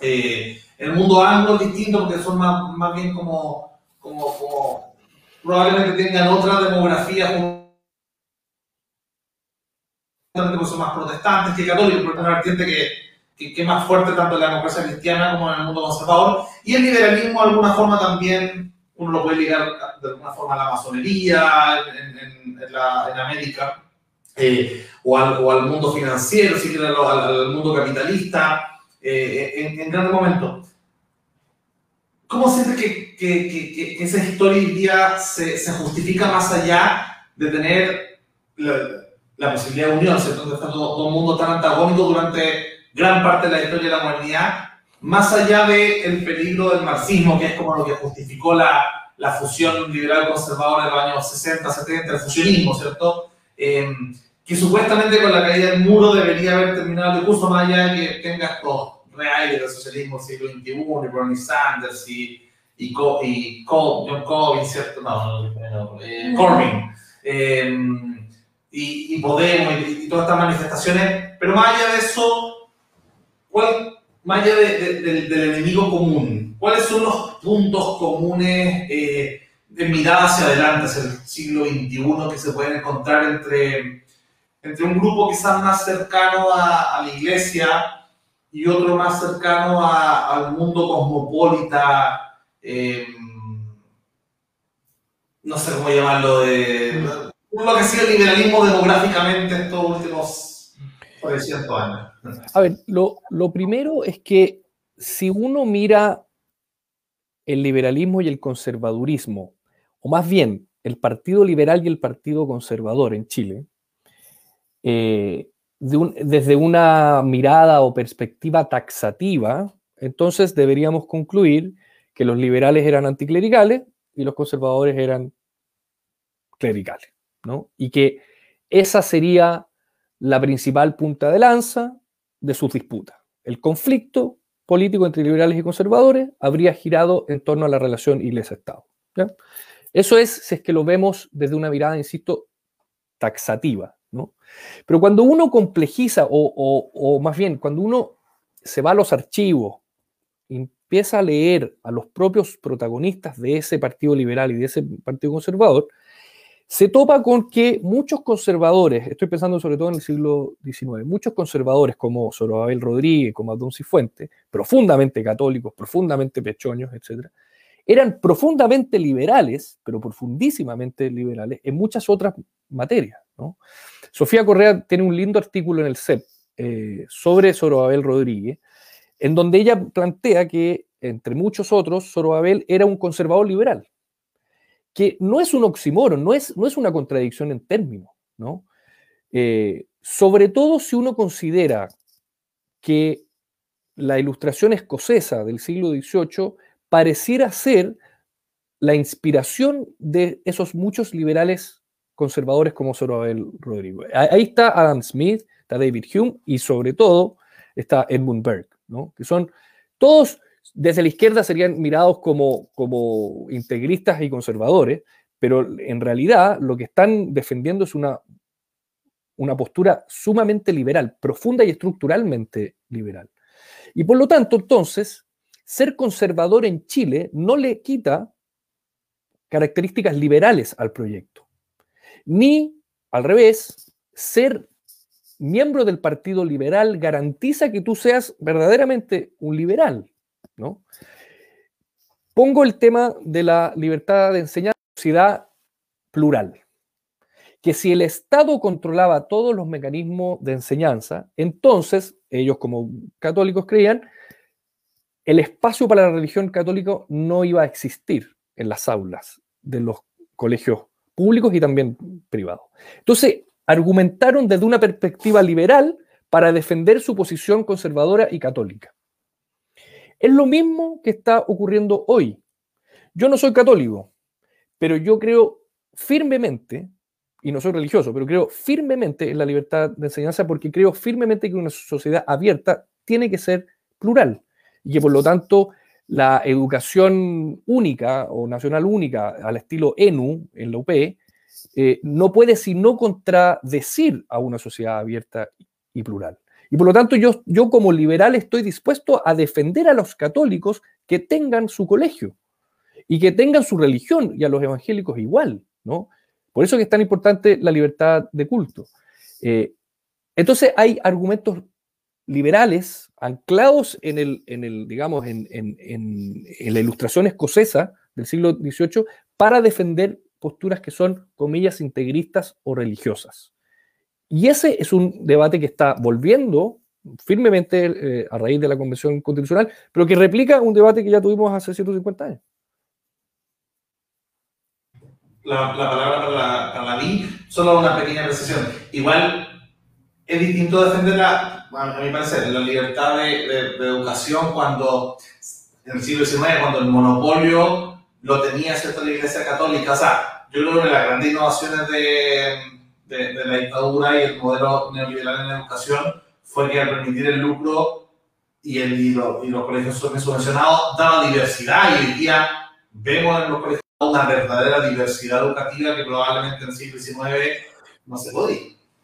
Eh, el mundo anglo es distinto porque son más, más bien como, como, como, probablemente tengan otra demografía son más protestantes que católicos, pero es una vertiente que, que, que, es más fuerte tanto en la democracia cristiana como en el mundo conservador. Y el liberalismo de alguna forma también, uno lo puede ligar de alguna forma a la masonería en, en, en, la, en América. Eh, o, al, o, al, mundo financiero, si al, al, mundo capitalista, eh, en, en grandes momentos. ¿Cómo sientes que, que, que, que, esa historia hoy día se, se, justifica más allá de tener la, la posibilidad de unión, ¿cierto? De estar todo, todo, un mundo tan antagónico durante gran parte de la historia de la humanidad, más allá del peligro del marxismo, que es como lo que justificó la, la fusión liberal conservadora de los años 60, 70, el fusionismo, ¿cierto? Eh, que supuestamente con la caída del muro debería haber terminado el curso, más allá de que tenga estos reales del socialismo del siglo XXI, y Bernie Sanders y, y, y John Corbyn, ¿cierto? No, no, eh, Corbyn. Eh, y, y, Podemos y, y, todas estas manifestaciones, pero más allá de eso, ¿cuál, más allá de, de, de, del enemigo común, ¿cuáles son los puntos comunes eh, de mirada hacia adelante, hacia el siglo XXI, que se pueden encontrar entre, entre un grupo quizás más cercano a, a la iglesia y otro más cercano al mundo cosmopolita, eh, no sé cómo llamarlo, de lo que ha sido el liberalismo demográficamente estos últimos 300 años. A ver, lo, lo primero es que si uno mira el liberalismo y el conservadurismo, o más bien el Partido Liberal y el Partido Conservador en Chile, eh, desde una mirada o perspectiva taxativa, entonces deberíamos concluir que los liberales eran anticlericales y los conservadores eran clericales, ¿no? Y que esa sería la principal punta de lanza de sus disputas. El conflicto político entre liberales y conservadores habría girado en torno a la relación Iglesia-Estado. Eso es si es que lo vemos desde una mirada, insisto, taxativa. ¿no? Pero cuando uno complejiza, o, o más bien, cuando uno se va a los archivos, empieza a leer a los propios protagonistas de ese partido liberal y de ese partido conservador, se topa con que muchos conservadores, estoy pensando sobre todo en el siglo XIX, muchos conservadores como Zorobabel Rodríguez, como Adón Cifuente, profundamente católicos, profundamente pechoños, etc., eran profundamente liberales, pero profundísimamente liberales en muchas otras materias. Sofía Correa tiene un lindo artículo en el CEP eh, sobre Zorobabel Rodríguez, en donde ella plantea que, entre muchos otros, Zorobabel era un conservador liberal que no es un oxímoron, no es, no es una contradicción en términos, ¿no? Eh, sobre todo si uno considera que la ilustración escocesa del siglo XVIII pareciera ser la inspiración de esos muchos liberales conservadores como Zorobabel Rodrigo. Ahí está Adam Smith, está David Hume y sobre todo está Edmund Burke, ¿no? que son todos desde la izquierda serían mirados como, como integristas y conservadores, pero en realidad lo que están defendiendo es una, una postura sumamente liberal, profunda y estructuralmente liberal. Y por lo tanto, entonces, ser conservador en Chile no le quita características liberales al proyecto, ni al revés, ser miembro del Partido Liberal garantiza que tú seas verdaderamente un liberal. Pongo el tema de la libertad de enseñanza sociedad plural. Que si el Estado controlaba todos los mecanismos de enseñanza, entonces ellos como católicos creían, el espacio para la religión católica no iba a existir en las aulas de los colegios públicos y también privados. Entonces, argumentaron desde una perspectiva liberal para defender su posición conservadora y católica. Es lo mismo que está ocurriendo hoy. Yo no soy católico, pero yo creo firmemente, y no soy religioso, pero creo firmemente en la libertad de enseñanza porque creo firmemente que una sociedad abierta tiene que ser plural y que por lo tanto la educación única o nacional única al estilo ENU en la UP eh, no puede sino contradecir a una sociedad abierta y plural. Y por lo tanto yo, yo como liberal estoy dispuesto a defender a los católicos que tengan su colegio y que tengan su religión y a los evangélicos igual, ¿no? Por eso es tan importante la libertad de culto. Eh, entonces hay argumentos liberales anclados en el, en el digamos, en, en, la ilustración escocesa del siglo XVIII para defender posturas que son, comillas, integristas o religiosas. Y ese es un debate que está volviendo firmemente eh, a raíz de la Convención Constitucional, pero que replica un debate que ya tuvimos hace 150 años. La, palabra para, la, mí, solo una pequeña precisión. Igual es distinto defender, la, a mi parecer, la libertad de, educación cuando en el siglo XIX, cuando el monopolio lo tenía cierta la Iglesia Católica. O sea, yo creo que las grandes innovaciones de de, la dictadura y el modelo neoliberal en la educación fue que al permitir el lucro y, el, y, los colegios subvencionados daba diversidad y hoy día vemos en los colegios una verdadera diversidad educativa que probablemente en el siglo XIX no se podía.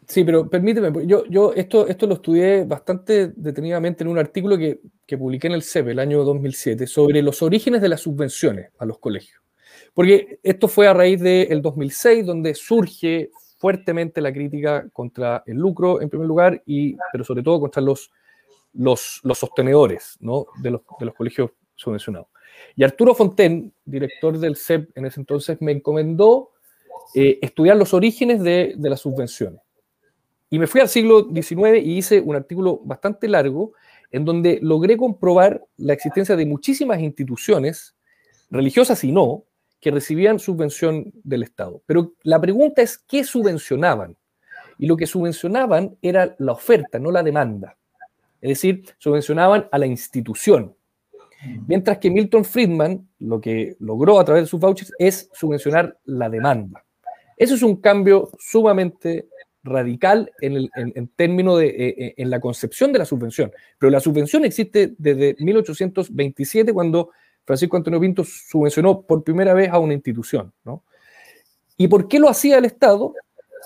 Sí, pero permíteme, yo, yo esto, esto lo estudié bastante detenidamente en un artículo que, que publiqué en el CEP el año 2007 sobre los orígenes de las subvenciones a los colegios. Porque esto fue a raíz del 2006, donde surge fuertemente la crítica contra el lucro, en primer lugar, y, pero sobre todo contra los los, los sostenedores ¿no? de, los, de los colegios subvencionados. Y Arturo Fonten, director del CEP en ese entonces, me encomendó eh, estudiar los orígenes de, de, las subvenciones. Y me fui al siglo XIX y hice un artículo bastante largo en donde logré comprobar la existencia de muchísimas instituciones, religiosas y no, que recibían subvención del Estado. Pero la pregunta es, ¿qué subvencionaban? Y lo que subvencionaban era la oferta, no la demanda. Es decir, subvencionaban a la institución. Mientras que Milton Friedman lo que logró a través de sus vouchers es subvencionar la demanda. Eso es un cambio sumamente radical en, términos de eh, eh, en la concepción de la subvención. Pero la subvención existe desde 1827 cuando Francisco Antonio Pinto subvencionó por primera vez a una institución. ¿no? ¿Y por qué lo hacía el Estado?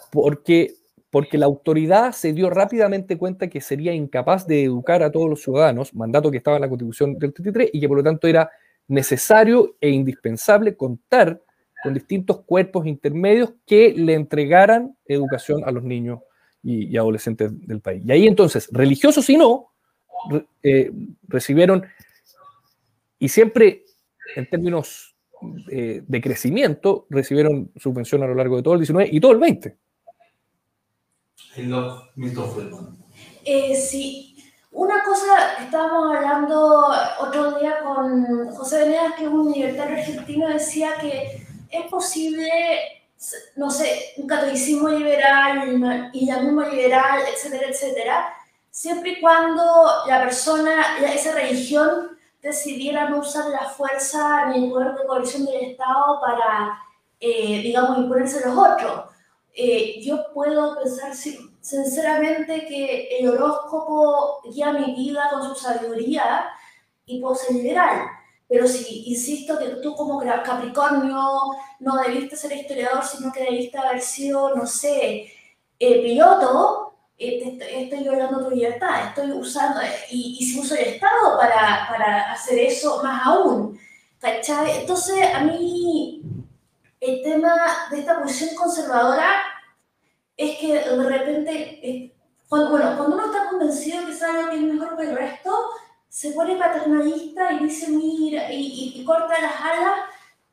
Porque, porque la autoridad se dio rápidamente cuenta que sería incapaz de educar a todos los ciudadanos, mandato que estaba en la Constitución del 33, y que por lo tanto era necesario e indispensable contar con distintos cuerpos intermedios que le entregaran educación a los niños y, adolescentes del país. Y ahí entonces, religiosos y no, eh, recibieron y siempre, en términos eh, de crecimiento, recibieron subvención a lo largo de todo el 19 y todo el 20. Eh, sí, una cosa, estábamos hablando otro día con José Venegas, que es un libertario argentino, decía que es posible, no sé, un catolicismo liberal y mismo liberal, etcétera, etcétera, siempre y cuando la persona, esa religión, decidieran usar la fuerza ni el poder de coalición del Estado para, eh, digamos, imponerse a los otros. Eh, yo puedo pensar sinceramente que el horóscopo guía mi vida con su sabiduría y puedo ser liberal. Pero si insisto que tú como Capricornio no debiste ser historiador, sino que debiste haber sido, no sé, piloto, estoy violando tu libertad, estoy usando, y, y si uso el Estado para, para, hacer eso más aún, ¿cachai? Entonces, a mí el tema de esta posición conservadora es que de repente, cuando, bueno, cuando uno está convencido que sabe que es mejor que el resto, se pone paternalista y dice, mira, y, y corta las alas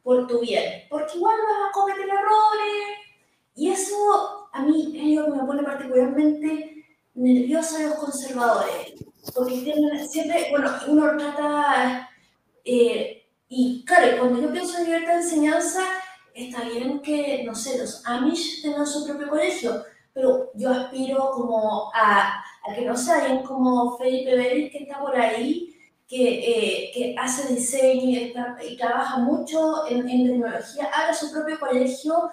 por tu bien, porque igual vas a cometer errores, y eso a mí es lo que me pone particularmente nerviosa a los conservadores, porque siempre, bueno, uno trata, eh, y claro, cuando yo pienso en libertad de enseñanza, está bien que, no sé, los Amish tengan su propio colegio, pero yo aspiro como a, a que no sea alguien como Felipe Vélez que está por ahí, que, eh, que hace diseño y, trabaja mucho en, en tecnología, haga su propio colegio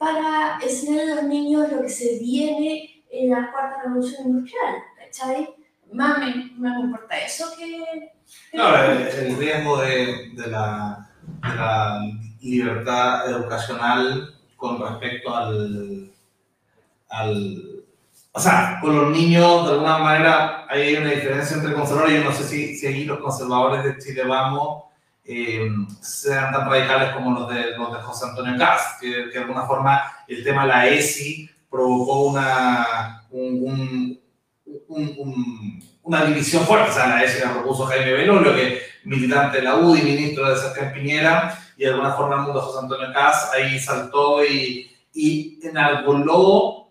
para enseñar a los niños lo que se viene en la cuarta revolución industrial, ¿cachai? Más me, me importa eso que... No, el, riesgo de, de, la, de, la, libertad educacional con respecto al, al... O sea, con los niños, de alguna manera, hay una diferencia entre conservadores. Yo no sé si, si aquí los conservadores de Chile Vamos eh, sean tan radicales como los de, los de José Antonio Cast, que, de alguna forma el tema de la ESI provocó una, un, un, una división fuerte. O sea, la ESI la propuso Jaime Belolio, que militante de la UDI, ministro de Sebastián Piñera, y de alguna forma el mundo de José Antonio Cast ahí saltó y, y enarboló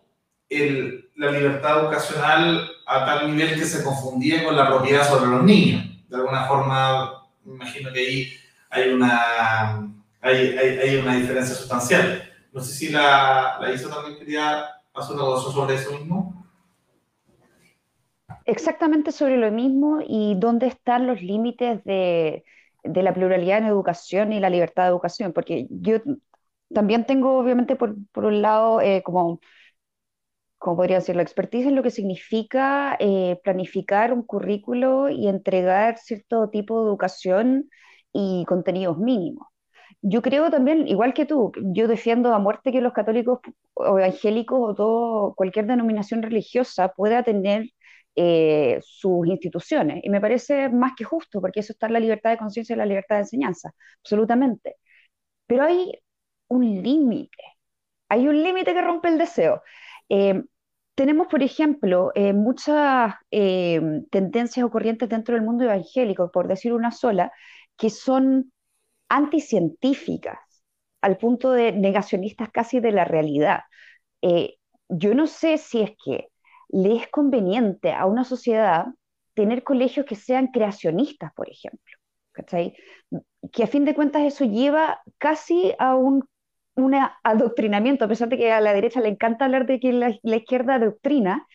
el, la libertad educacional a tal nivel que se confundía con la propiedad sobre los niños. De alguna forma imagino que ahí hay una, hay, hay, hay una diferencia sustancial. No sé si la, la ISO también quería hacer una sobre eso mismo. Exactamente sobre lo mismo y dónde están los límites de, de la pluralidad en educación y la libertad de educación, porque yo también tengo, obviamente, por, por un lado, eh, como como podría decir, la expertise en lo que significa eh, planificar un currículo y entregar cierto tipo de educación y contenidos mínimos. Yo creo también, igual que tú, yo defiendo a muerte que los católicos o evangélicos o todo, cualquier denominación religiosa pueda tener eh, sus instituciones. Y me parece más que justo, porque eso está en la libertad de conciencia y la libertad de enseñanza, absolutamente. Pero hay un límite, hay un límite que rompe el deseo. Eh, tenemos, por ejemplo, eh, muchas eh, tendencias o corrientes dentro del mundo evangélico, por decir una sola, que son anticientíficas, al punto de negacionistas casi de la realidad. Eh, yo no sé si es que le es conveniente a una sociedad tener colegios que sean creacionistas, por ejemplo. Que a fin de cuentas eso lleva casi a un un adoctrinamiento, a pesar de que a la derecha le encanta hablar de que la, izquierda adoctrina,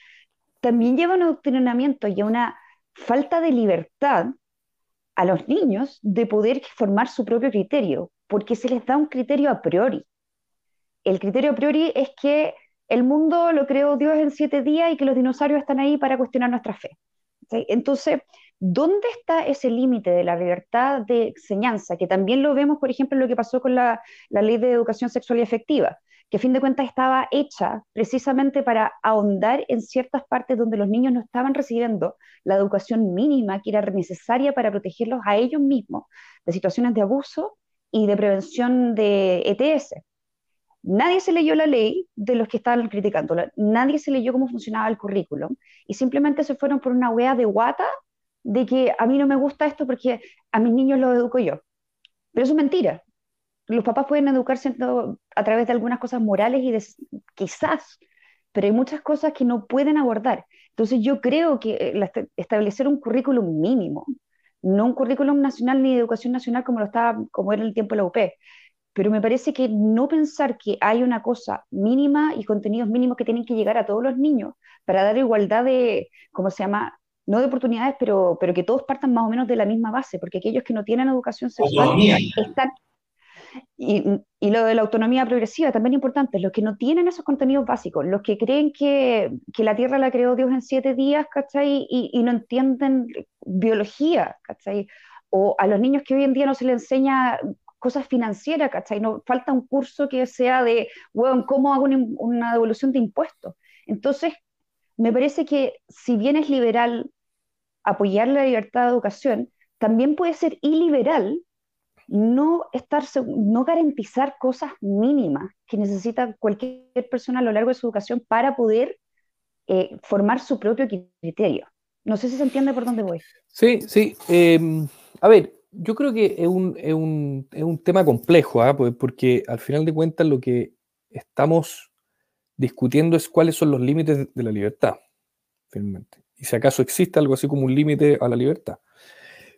también lleva un adoctrinamiento y a una falta de libertad a los niños de poder formar su propio criterio, porque se les da un criterio a priori. El criterio a priori es que el mundo lo creó Dios en siete días y que los dinosaurios están ahí para cuestionar nuestra fe. Entonces, ¿dónde está ese límite de la libertad de enseñanza? Que también lo vemos, por ejemplo, en lo que pasó con la, ley de educación sexual y efectiva, que a fin de cuentas estaba hecha precisamente para ahondar en ciertas partes donde los niños no estaban recibiendo la educación mínima que era necesaria para protegerlos a ellos mismos de situaciones de abuso y de prevención de ETS. Nadie se leyó la ley de los que estaban criticándola, nadie se leyó cómo funcionaba el currículum y simplemente se fueron por una wea de guata de que a mí no me gusta esto porque a mis niños los educo yo. Pero eso es mentira. Los papás pueden educarse a través de algunas cosas morales y de, quizás, pero hay muchas cosas que no pueden abordar. Entonces yo creo que eh, establecer un currículum mínimo, no un currículum nacional ni de educación nacional como lo estaba, como era el tiempo de la UP, pero me parece que no pensar que hay una cosa mínima y contenidos mínimos que tienen que llegar a todos los niños para dar igualdad de, ¿cómo se llama? no de oportunidades, pero, pero que todos partan más o menos de la misma base, porque aquellos que no tienen educación sexual están... Y, y, lo de la autonomía progresiva también importante, los que no tienen esos contenidos básicos, los que creen que, que la Tierra la creó Dios en siete días, ¿cachai? Y, y, no entienden biología, ¿cachai? O a los niños que hoy en día no se les enseña cosas financieras, ¿cachai? No, falta un curso que sea de, bueno, ¿cómo hago una, devolución de impuestos? Entonces, me parece que si bien es liberal apoyar la libertad de educación, también puede ser iliberal no, estar, no garantizar cosas mínimas que necesita cualquier persona a lo largo de su educación para poder eh, formar su propio criterio. No sé si se entiende por dónde voy. Sí, sí. Em, a ver, yo creo que es un, es un, es un tema complejo, ¿ah? porque al final de cuentas lo que estamos discutiendo es cuáles son los límites de la libertad, finalmente. Y si acaso existe algo así como un límite a la libertad.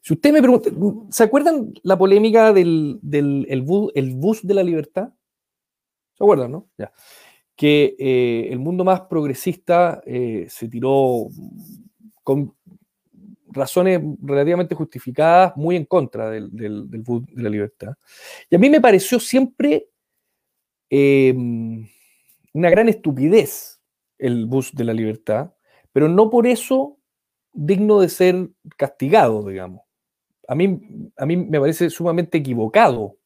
Si usted me pregunta, ¿se acuerdan la polémica del, el, bus, de la libertad? ¿Se acuerdan, no? Ya. Que eh, el mundo más progresista eh, se tiró con razones relativamente justificadas, muy en contra del, bus de la libertad. Y a mí me pareció siempre em, una gran estupidez el bus de la libertad, pero no por eso digno de ser castigado, digamos. A mí, a mí me parece sumamente equivocado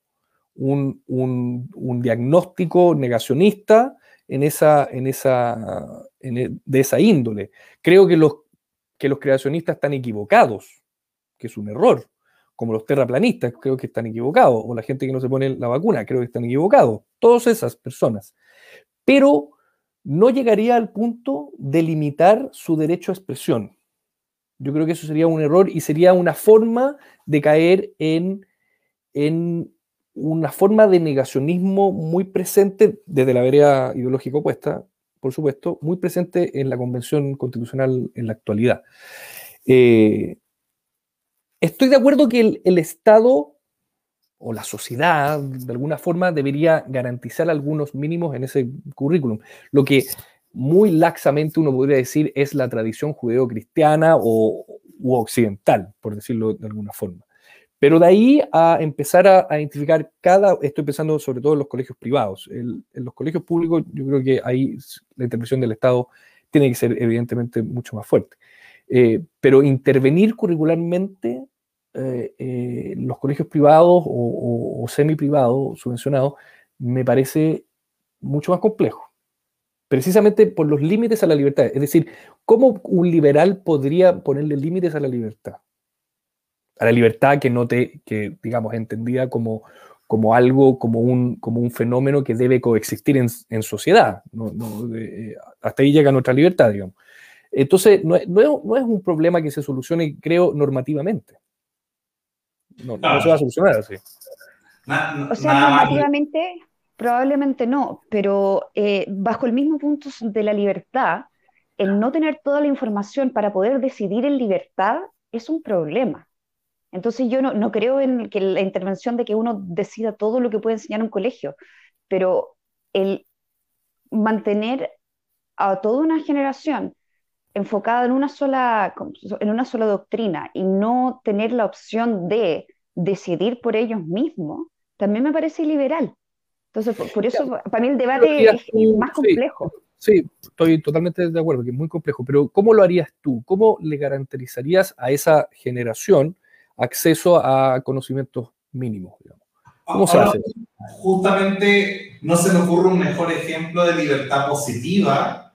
un, diagnóstico negacionista en esa, en esa, e, de esa índole. Creo que los, que los creacionistas están equivocados, que es un error, como los terraplanistas creo que están equivocados, o la gente que no se pone la vacuna creo que están equivocados, todas esas personas pero no llegaría al punto de limitar su derecho a expresión. Yo creo que eso sería un error y sería una forma de caer en, en una forma de negacionismo muy presente desde la vereda ideológica opuesta, por supuesto, muy presente en la Convención Constitucional en la actualidad. Eh, estoy de acuerdo que el Estado o la sociedad, de alguna forma, debería garantizar algunos mínimos en ese currículum. Lo que muy laxamente uno podría decir es la tradición judeo-cristiana o u occidental, por decirlo de alguna forma. Pero de ahí a empezar a, identificar cada, estoy pensando sobre todo en los colegios privados, en los colegios públicos yo creo que ahí la intervención del Estado tiene que ser evidentemente mucho más fuerte. Eh, pero intervenir curricularmente eh, eh, los colegios privados o, semi privados subvencionados me parece mucho más complejo. Precisamente por los límites a la libertad. Es decir, ¿cómo un liberal podría ponerle límites a la libertad? A la libertad que no te, que digamos, entendida como, como algo, como un, como un fenómeno que debe coexistir en, sociedad. Eh, hasta ahí llega nuestra libertad, digamos. Entonces, no, no, es un problema que se solucione, creo, normativamente. No, se va a solucionar así. o sea, normativamente, probablemente no, pero eh, bajo el mismo punto de la libertad, el no tener toda la información para poder decidir en libertad es un problema. Entonces yo no, no creo en que la intervención de que uno decida todo lo que puede enseñar un colegio, pero el mantener a toda una generación enfocada en una sola, en una sola doctrina y no tener la opción de decidir por ellos mismos, también me parece liberal. Entonces, por, eso, para mí el debate es, más complejo. Sí, estoy totalmente de acuerdo, que es muy complejo, pero ¿cómo lo harías tú? ¿Cómo le garantizarías a esa generación acceso a conocimientos mínimos? ¿Cómo se hace? Justamente no se me ocurre un mejor ejemplo de libertad positiva,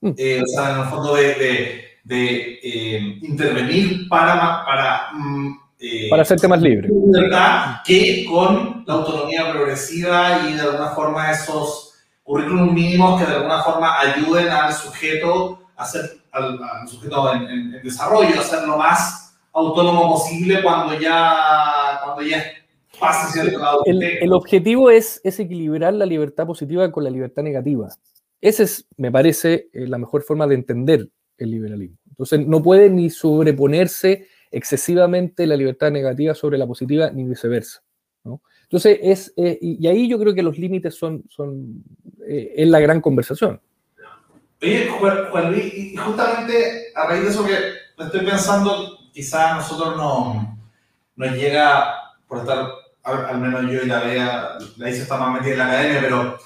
mm. eh, o sea, en el fondo de, de, eh, intervenir para, para mm, eh, para hacerte más libre. Que con la autonomía progresiva y de alguna forma esos currículum mínimos que de alguna forma ayuden al sujeto a ser, al, sujeto en, desarrollo, a ser lo más autónomo posible cuando ya, cuando ya pase cierto lado. El, el objetivo es, es equilibrar la libertad positiva con la libertad negativa. Esa es, me parece, eh, la mejor forma de entender el liberalismo. Entonces, no puede ni sobreponerse excesivamente la libertad negativa sobre la positiva, ni viceversa. ¿no? Entonces, es, eh, y, ahí yo creo que los límites son, son eh, en la gran conversación. Oye, Juan Luis, y justamente a raíz de eso que estoy pensando, quizás nosotros no, nos llega, por estar, al, menos yo y la Bea, la hice está más metida en la academia, pero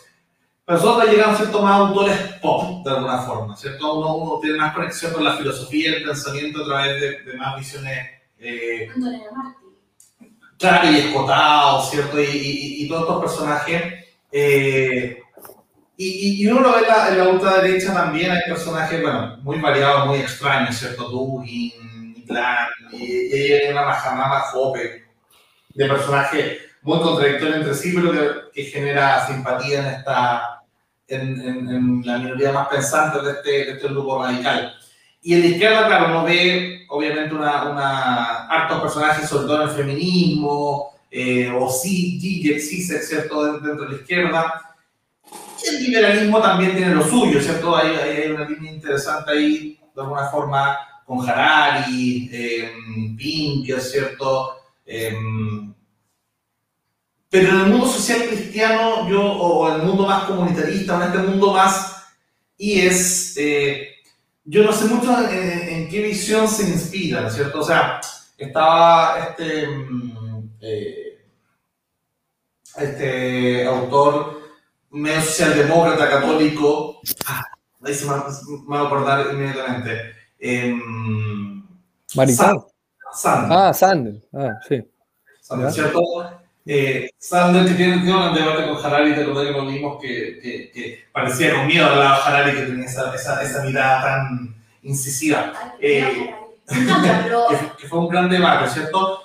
nosotros llegan ciertos más autores pop, de alguna forma, ¿cierto? Uno, uno, tiene más conexión con la filosofía y el pensamiento a través de, de más visiones. Eh, claro y escotado, ¿cierto? Y, y, todos estos personajes. Eh, y, y, uno lo ve en la, en la ultraderecha también, hay personajes, bueno, muy variados, muy extraños, ¿cierto? Dugin, Plan, y, y hay una majamama jope de personajes muy contradictorios entre sí, pero que, que genera simpatía en esta, en, en, en, la minoría más pensante de este, de este grupo radical. Y en la izquierda, claro, uno ve obviamente una, una hartos personajes, sobre todo en el feminismo, eh, o sí, Zizek, Zizek, ¿cierto?, dentro de la izquierda. El liberalismo también tiene lo suyo, ¿cierto? Hay, hay, una línea interesante ahí, de alguna forma, con Harari, eh, Pink, ¿cierto? Eh, pero en el mundo social cristiano, yo, o en el mundo más comunitarista, en este mundo más, y es... Eh, yo no sé mucho en, qué visión se inspira, ¿cierto? O sea, estaba este, mm, eh, este autor medio socialdemócrata católico, ah, ahí se me, va a acordar inmediatamente. Eh, Ah, Sandel. Ah, sí. Sandel, ¿cierto? Eh, Sander, que tiene, un debate con Harari, te acordás que lo vimos que, que, que, parecía con miedo al lado de Harari, que tenía esa, esa, esa mirada tan incisiva. Eh, que, fue un gran debate, ¿cierto?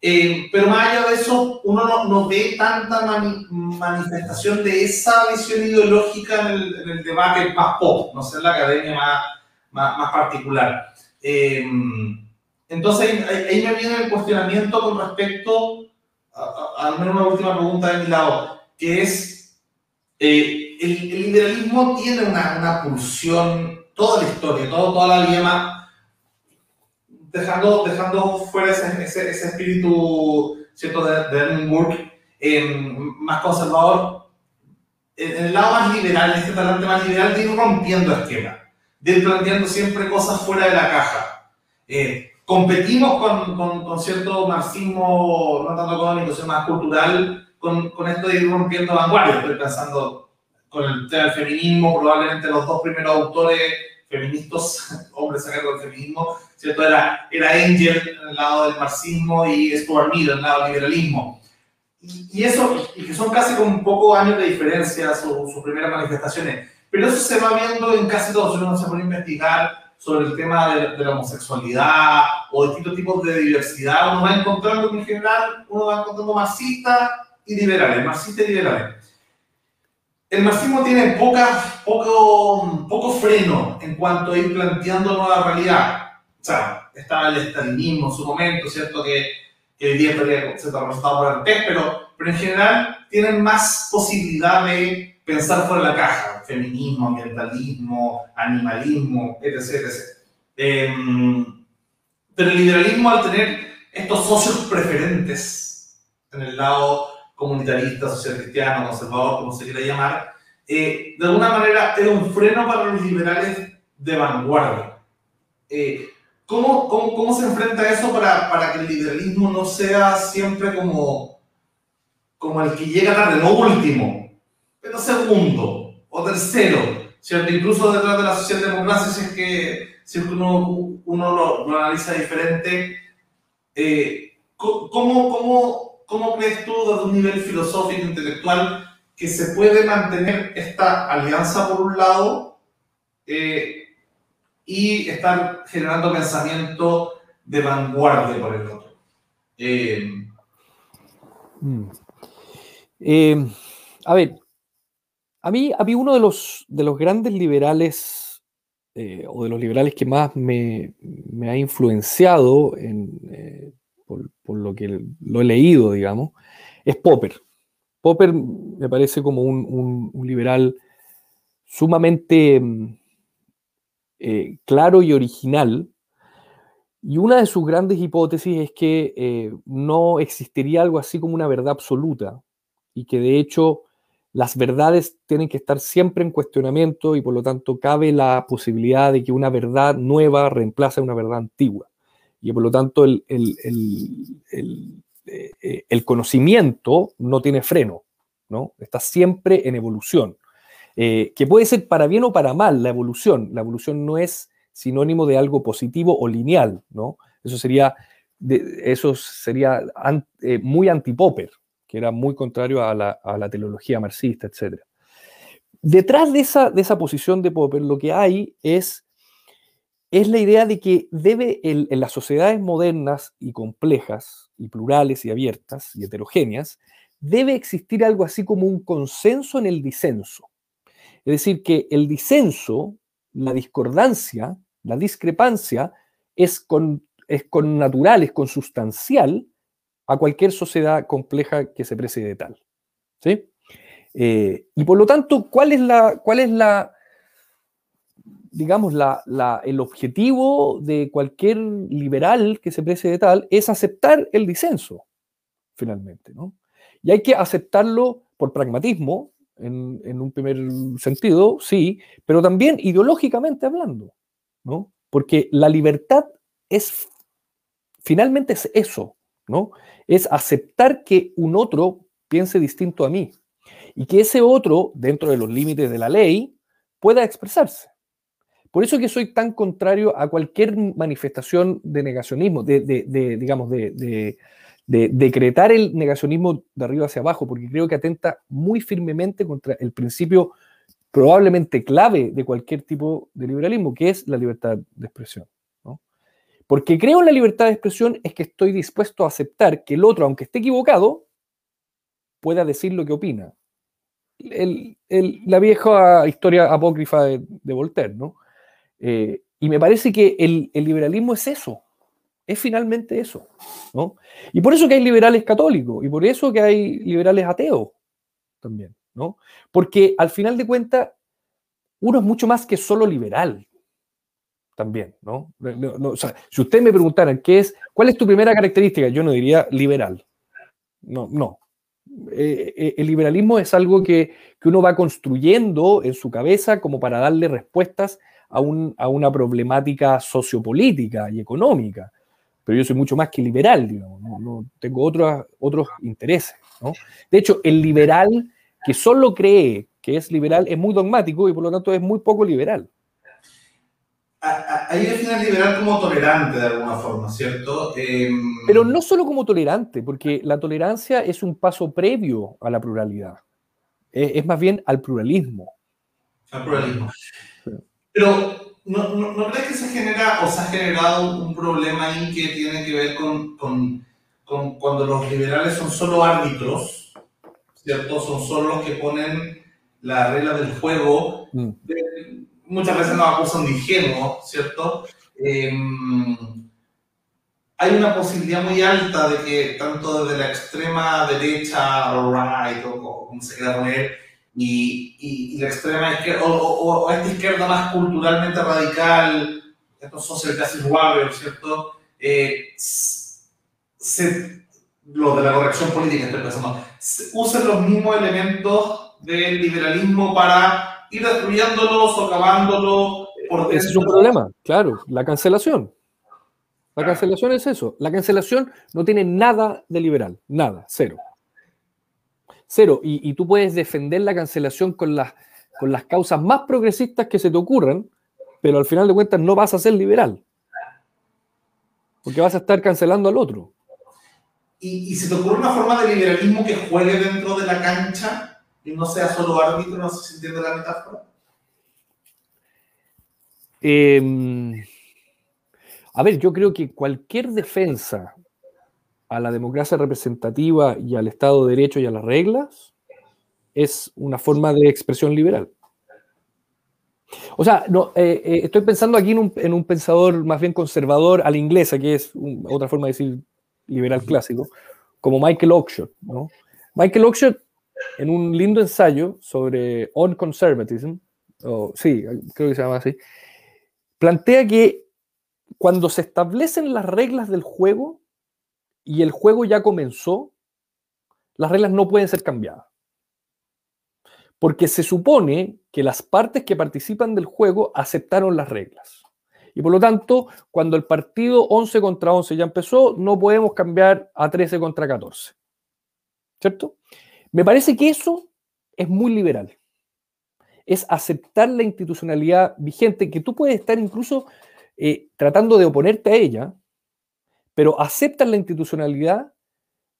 Eh, pero más allá de eso, uno no, no ve tanta manifestación de esa visión ideológica en el, en el, debate más pop, no sé, en la academia más, más, más particular. Eh, entonces ahí, ahí me viene el cuestionamiento con respecto al menos una última pregunta de mi lado, que es, eh, el, liberalismo tiene una, una, pulsión, toda la historia, todo, toda la vida, dejando, dejando fuera ese, ese, ese espíritu ¿cierto? de, de Edmund eh, más conservador, en el lado más liberal, este talante más liberal, de ir rompiendo esquemas, de ir planteando siempre cosas fuera de la caja. Eh, competimos con, con, con, cierto marxismo, no tanto económico, sino más cultural, con, con esto de ir rompiendo vanguardia. Estoy pensando con el tema del feminismo, probablemente los dos primeros autores feministas, hombres sacados del feminismo, ¿cierto? Era, era Engel en el lado del marxismo y Stuart Mill en el lado del liberalismo. Y, y eso, y que son casi con un poco años de diferencia sus su primeras manifestaciones. Pero eso se va viendo en casi todos, uno se pone a investigar sobre el tema de, de, la homosexualidad o distintos tipos de diversidad, uno va encontrando en general uno va encontrando marxistas y liberales, marxistas y liberales. El marxismo tiene poca, poco, poco freno en cuanto a ir planteando nueva realidad. O sea, estaba el estalinismo en su momento, ¿cierto? Que, que hoy día estaría representado por el pero, pero en general tienen más posibilidad de pensar fuera de la caja. Feminismo, ambientalismo, animalismo, etc. etc. Em, pero el liberalismo al tener estos socios preferentes en el lado comunitarista, social cristiano, conservador, como se quiera llamar, eh, de alguna manera era un freno para los liberales de vanguardia. Eh, ¿cómo, cómo, cómo, se enfrenta eso para, para, que el liberalismo no sea siempre como, como el que llega tarde, no último, pero segundo o tercero? ¿cierto? Incluso detrás de la socialdemocracia, si es que, si uno, uno lo, lo, analiza diferente, eh, ¿cómo, cómo ¿cómo crees tú desde un nivel filosófico, intelectual, que se puede mantener esta alianza por un lado eh, y estar generando pensamiento de vanguardia por el otro? Eh, mm. eh, a ver, a mí, uno de los, de los grandes liberales o de los liberales que más me, me ha influenciado en, por, lo que lo he leído, digamos, es Popper. Popper me parece como un, liberal sumamente eh, claro y original. Y una de sus grandes hipótesis es que eh, no existiría algo así como una verdad absoluta y que de hecho las verdades tienen que estar siempre en cuestionamiento y por lo tanto cabe la posibilidad de que una verdad nueva reemplace a una verdad antigua y por lo tanto el, eh, el, conocimiento no tiene freno, ¿no? Está siempre en evolución, eh, que puede ser para bien o para mal la evolución. La evolución no es sinónimo de algo positivo o lineal, ¿no? Eso sería, eso sería eh, muy anti-Popper, que era muy contrario a la, a la teología marxista, etc. Detrás de esa, de esa posición de Popper lo que hay es es la idea de que debe en las sociedades modernas y complejas y plurales y abiertas y heterogéneas, debe existir algo así como un consenso en el disenso. Es decir, que el disenso, la discordancia, la discrepancia es con, es con natural, es consustancial a cualquier sociedad compleja que se preside de tal. ¿sí? Eh, y por lo tanto, ¿cuál es la, cuál es la, digamos, el objetivo de cualquier liberal que se precie de tal es aceptar el disenso, finalmente, ¿no? Y hay que aceptarlo por pragmatismo, en, un primer sentido, sí, pero también ideológicamente hablando, ¿no? Porque la libertad es, finalmente es eso, Es aceptar que un otro piense distinto a mí y que ese otro, dentro de los límites de la ley, pueda expresarse. Por eso que soy tan contrario a cualquier manifestación de negacionismo, de, digamos, de, decretar el negacionismo de arriba hacia abajo, porque creo que atenta muy firmemente contra el principio probablemente clave de cualquier tipo de liberalismo, que es la libertad de expresión. Porque creo en la libertad de expresión es que estoy dispuesto a aceptar que el otro, aunque esté equivocado, pueda decir lo que opina. la vieja historia apócrifa de, Voltaire, ¿no? Eh, y me parece que el, liberalismo es eso, es finalmente eso. ¿no? Y por eso que hay liberales católicos y por eso que hay liberales ateos también. ¿no? Porque al final de cuentas, uno es mucho más que solo liberal también. ¿no? si usted me preguntara qué es, cuál es tu primera característica, yo no diría liberal. No, no. Eh, eh, el liberalismo es algo que, que uno va construyendo en su cabeza como para darle respuestas a, una problemática sociopolítica y económica. Pero yo soy mucho más que liberal, no, tengo otros, otros intereses. De hecho, el liberal que solo cree que es liberal es muy dogmático y por lo tanto es muy poco liberal. Ahí define liberal como tolerante de alguna forma, ¿cierto? Em, Pero no solo como tolerante, porque la tolerancia es un paso previo a la pluralidad. Es, más bien al pluralismo. Al pluralismo. Pero, ¿no, no, crees que se genera o se ha generado un problema ahí que tiene que ver con, con, con cuando los liberales son solo árbitros ¿cierto? Son solo los que ponen la regla del juego. Mm. Muchas veces nos acusan de ingenuos, ¿cierto? Em, hay una posibilidad muy alta de que tanto desde la extrema derecha, right, o como se quiera poner, y, y, la extrema izquierda, o, esta izquierda más culturalmente radical, estos social justice warriors, ¿cierto? Eh, se, lo de la corrección política, estoy pensando, usen los mismos elementos del liberalismo para ir destruyéndolo, socavándolo. Por Ese es un problema, claro, la cancelación. La cancelación es eso. La cancelación no tiene nada de liberal, nada, cero. Cero. Y, tú puedes defender la cancelación con las, con las causas más progresistas que se te ocurran, pero al final de cuentas no vas a ser liberal. Porque vas a estar cancelando al otro. ¿Y, se te ocurre una forma de liberalismo que juegue dentro de la cancha y no sea solo árbitro? No sé si entiende la metáfora. Eh, a ver, yo creo que cualquier defensa a la democracia representativa y al Estado de Derecho y a las reglas es una forma de expresión liberal. O sea, no, eh, eh, estoy pensando aquí en un, pensador más bien conservador a la inglesa, que es otra forma de decir liberal clásico, como Michael Oakeshott. ¿no? Michael Oakeshott, en un lindo ensayo sobre On Conservatism, o, sí, creo que se llama así, plantea que cuando se establecen las reglas del juego y el juego ya comenzó, las reglas no pueden ser cambiadas. Porque se supone que las partes que participan del juego aceptaron las reglas. Y por lo tanto, cuando el partido 11 contra 11 ya empezó, no podemos cambiar a 13 contra 14. ¿Cierto? Me parece que eso es muy liberal. Es aceptar la institucionalidad vigente, que tú puedes estar incluso eh, tratando de oponerte a ella, pero aceptan la institucionalidad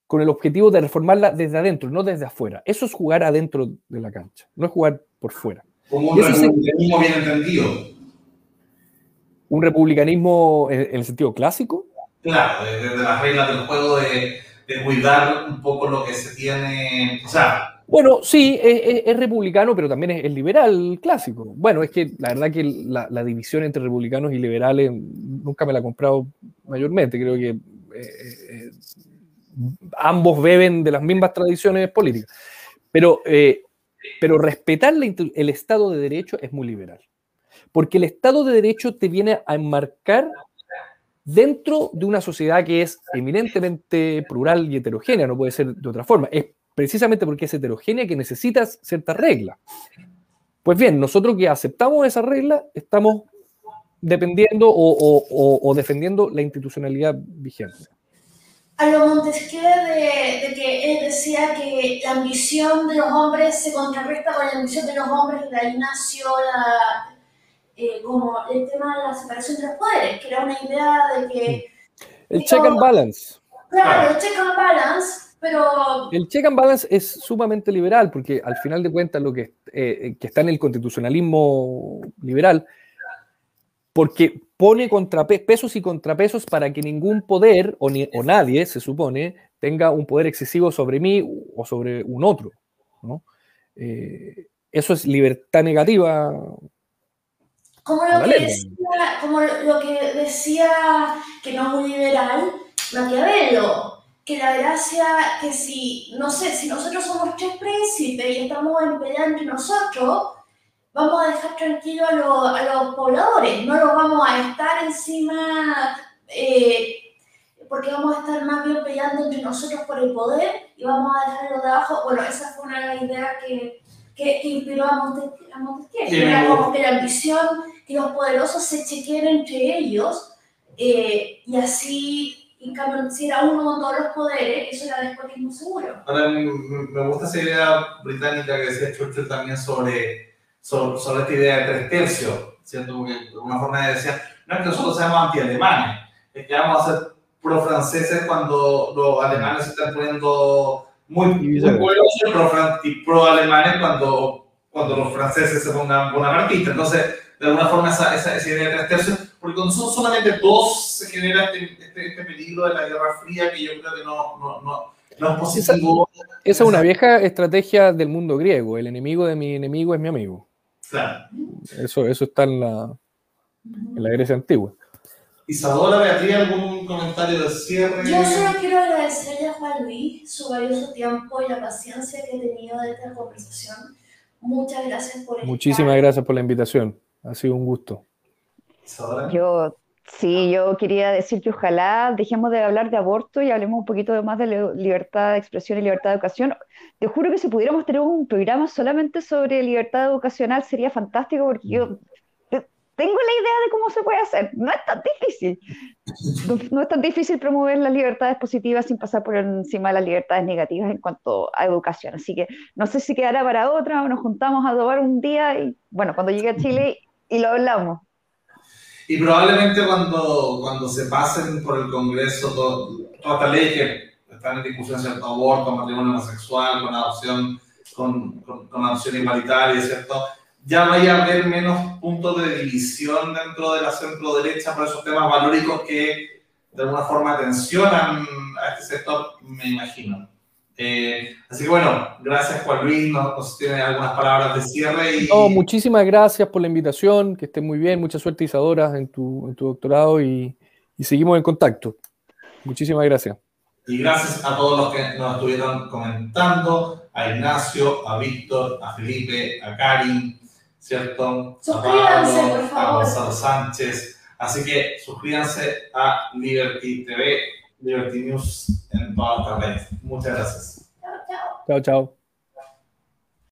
con el objetivo de reformarla desde adentro, no desde afuera. Eso es jugar adentro de la cancha, no es jugar por fuera. Como un republicanismo bien entendido. ¿Un republicanismo en, el sentido clásico? Claro, desde las reglas del juego de, de cuidar un poco lo que se tiene, o sea, bueno, sí, es, republicano, pero también es, liberal clásico. Bueno, es que la verdad que la, división entre republicanos y liberales nunca me la he comprado mayormente. Creo que eh, eh, ambos beben de las mismas tradiciones políticas. Pero, eh, pero respetar el Estado de Derecho es muy liberal. Porque el Estado de Derecho te viene a enmarcar dentro de una sociedad que es eminentemente plural y heterogénea, no puede ser de otra forma. Es precisamente porque es heterogénea que necesitas ciertas reglas. Pues bien, nosotros que aceptamos esa regla, estamos dependiendo o, defendiendo la institucionalidad vigente. A lo Montesquieu de, que él decía que la ambición de los hombres se contrarresta con la ambición de los hombres de ahí nació la, eh, como el tema de la separación de los poderes, que era una idea de que... El check and balance. Claro, el check and balance pero... El check and balance es sumamente liberal, porque al final de cuentas lo que, eh, que está en el constitucionalismo liberal, porque pone pesos y contrapesos para que ningún poder o, ni, o, nadie, se supone, tenga un poder excesivo sobre mí o sobre un otro. ¿no? Eh, eso es libertad negativa. Como lo, que decía, como lo que decía que no es muy liberal, Maquiavelo que la gracia, que si, no sé, si nosotros somos tres príncipes y estamos en pelea entre nosotros, vamos a dejar tranquilo a, los pobladores, no los vamos a estar encima, eh, porque vamos a estar más bien peleando entre nosotros por el poder y vamos a dejarlo de abajo. Bueno, esa fue una idea que, que, inspiró a Montesquieu, que era como que la ambición que los poderosos se chequeen entre ellos eh, y así en cambio, si era uno con todos los poderes, eso era despotismo seguro. Ahora, me gusta esa idea británica que decía Churchill también sobre, sobre, sobre, esta idea de tres tercios, ¿cierto? Porque una forma de decir, no es que nosotros seamos anti-alemanes, es que vamos a ser pro-franceses cuando los alemanes se están poniendo muy, muy y pro-alemanes cuando, cuando los franceses se pongan bonapartistas. Entonces, de alguna forma, esa, esa, esa idea de tres tercios porque cuando son solamente dos se genera este, este, este, peligro de la Guerra Fría que yo creo que no, no, no no es positivo. Esa, es una vieja estrategia del mundo griego. El enemigo de mi enemigo es mi amigo. Claro. Eso, eso está en la, en la Grecia antigua. Isadora, Beatriz, ¿algún comentario de cierre? Yo solo quiero agradecerle a Juan Luis su valioso tiempo y la paciencia que he tenido de esta conversación. Muchas gracias por Muchísimas gracias por la invitación. Ha sido un gusto. Yo, sí, yo quería decir que ojalá dejemos de hablar de aborto y hablemos un poquito más de libertad de expresión y libertad de educación. Te juro que si pudiéramos tener un programa solamente sobre libertad educacional sería fantástico porque yo tengo la idea de cómo se puede hacer. No es tan difícil. No, es tan difícil promover las libertades positivas sin pasar por encima de las libertades negativas en cuanto a educación. Así que no sé si quedará para otra o nos juntamos a tomar un día y, bueno, cuando llegue a Chile y lo hablamos. Y probablemente cuando, cuando se pasen por el Congreso todas estas leyes que están en discusión, ¿cierto? Aborto, matrimonio homosexual, con adopción, con, con, con adopción igualitaria, ¿cierto? Ya vaya a haber menos puntos de división dentro de la centro derecha por esos temas valóricos que de alguna forma tensionan a este sector, me imagino. Eh, así que bueno, gracias Juan Luis, nos, tiene algunas palabras de cierre. Y... muchísimas gracias por la invitación, que esté muy bien, mucha suerte Isadora en tu, en tu doctorado y, y seguimos en contacto. Muchísimas gracias. Y gracias a todos los que nos estuvieron comentando, a Ignacio, a Víctor, a Felipe, a Karin, ¿cierto? Suscríbanse, por favor. A Gonzalo Sánchez. Así que suscríbanse a Liberty TV, Liberty News en todas las redes. Muchas gracias. Chao, chao. Chao, chao.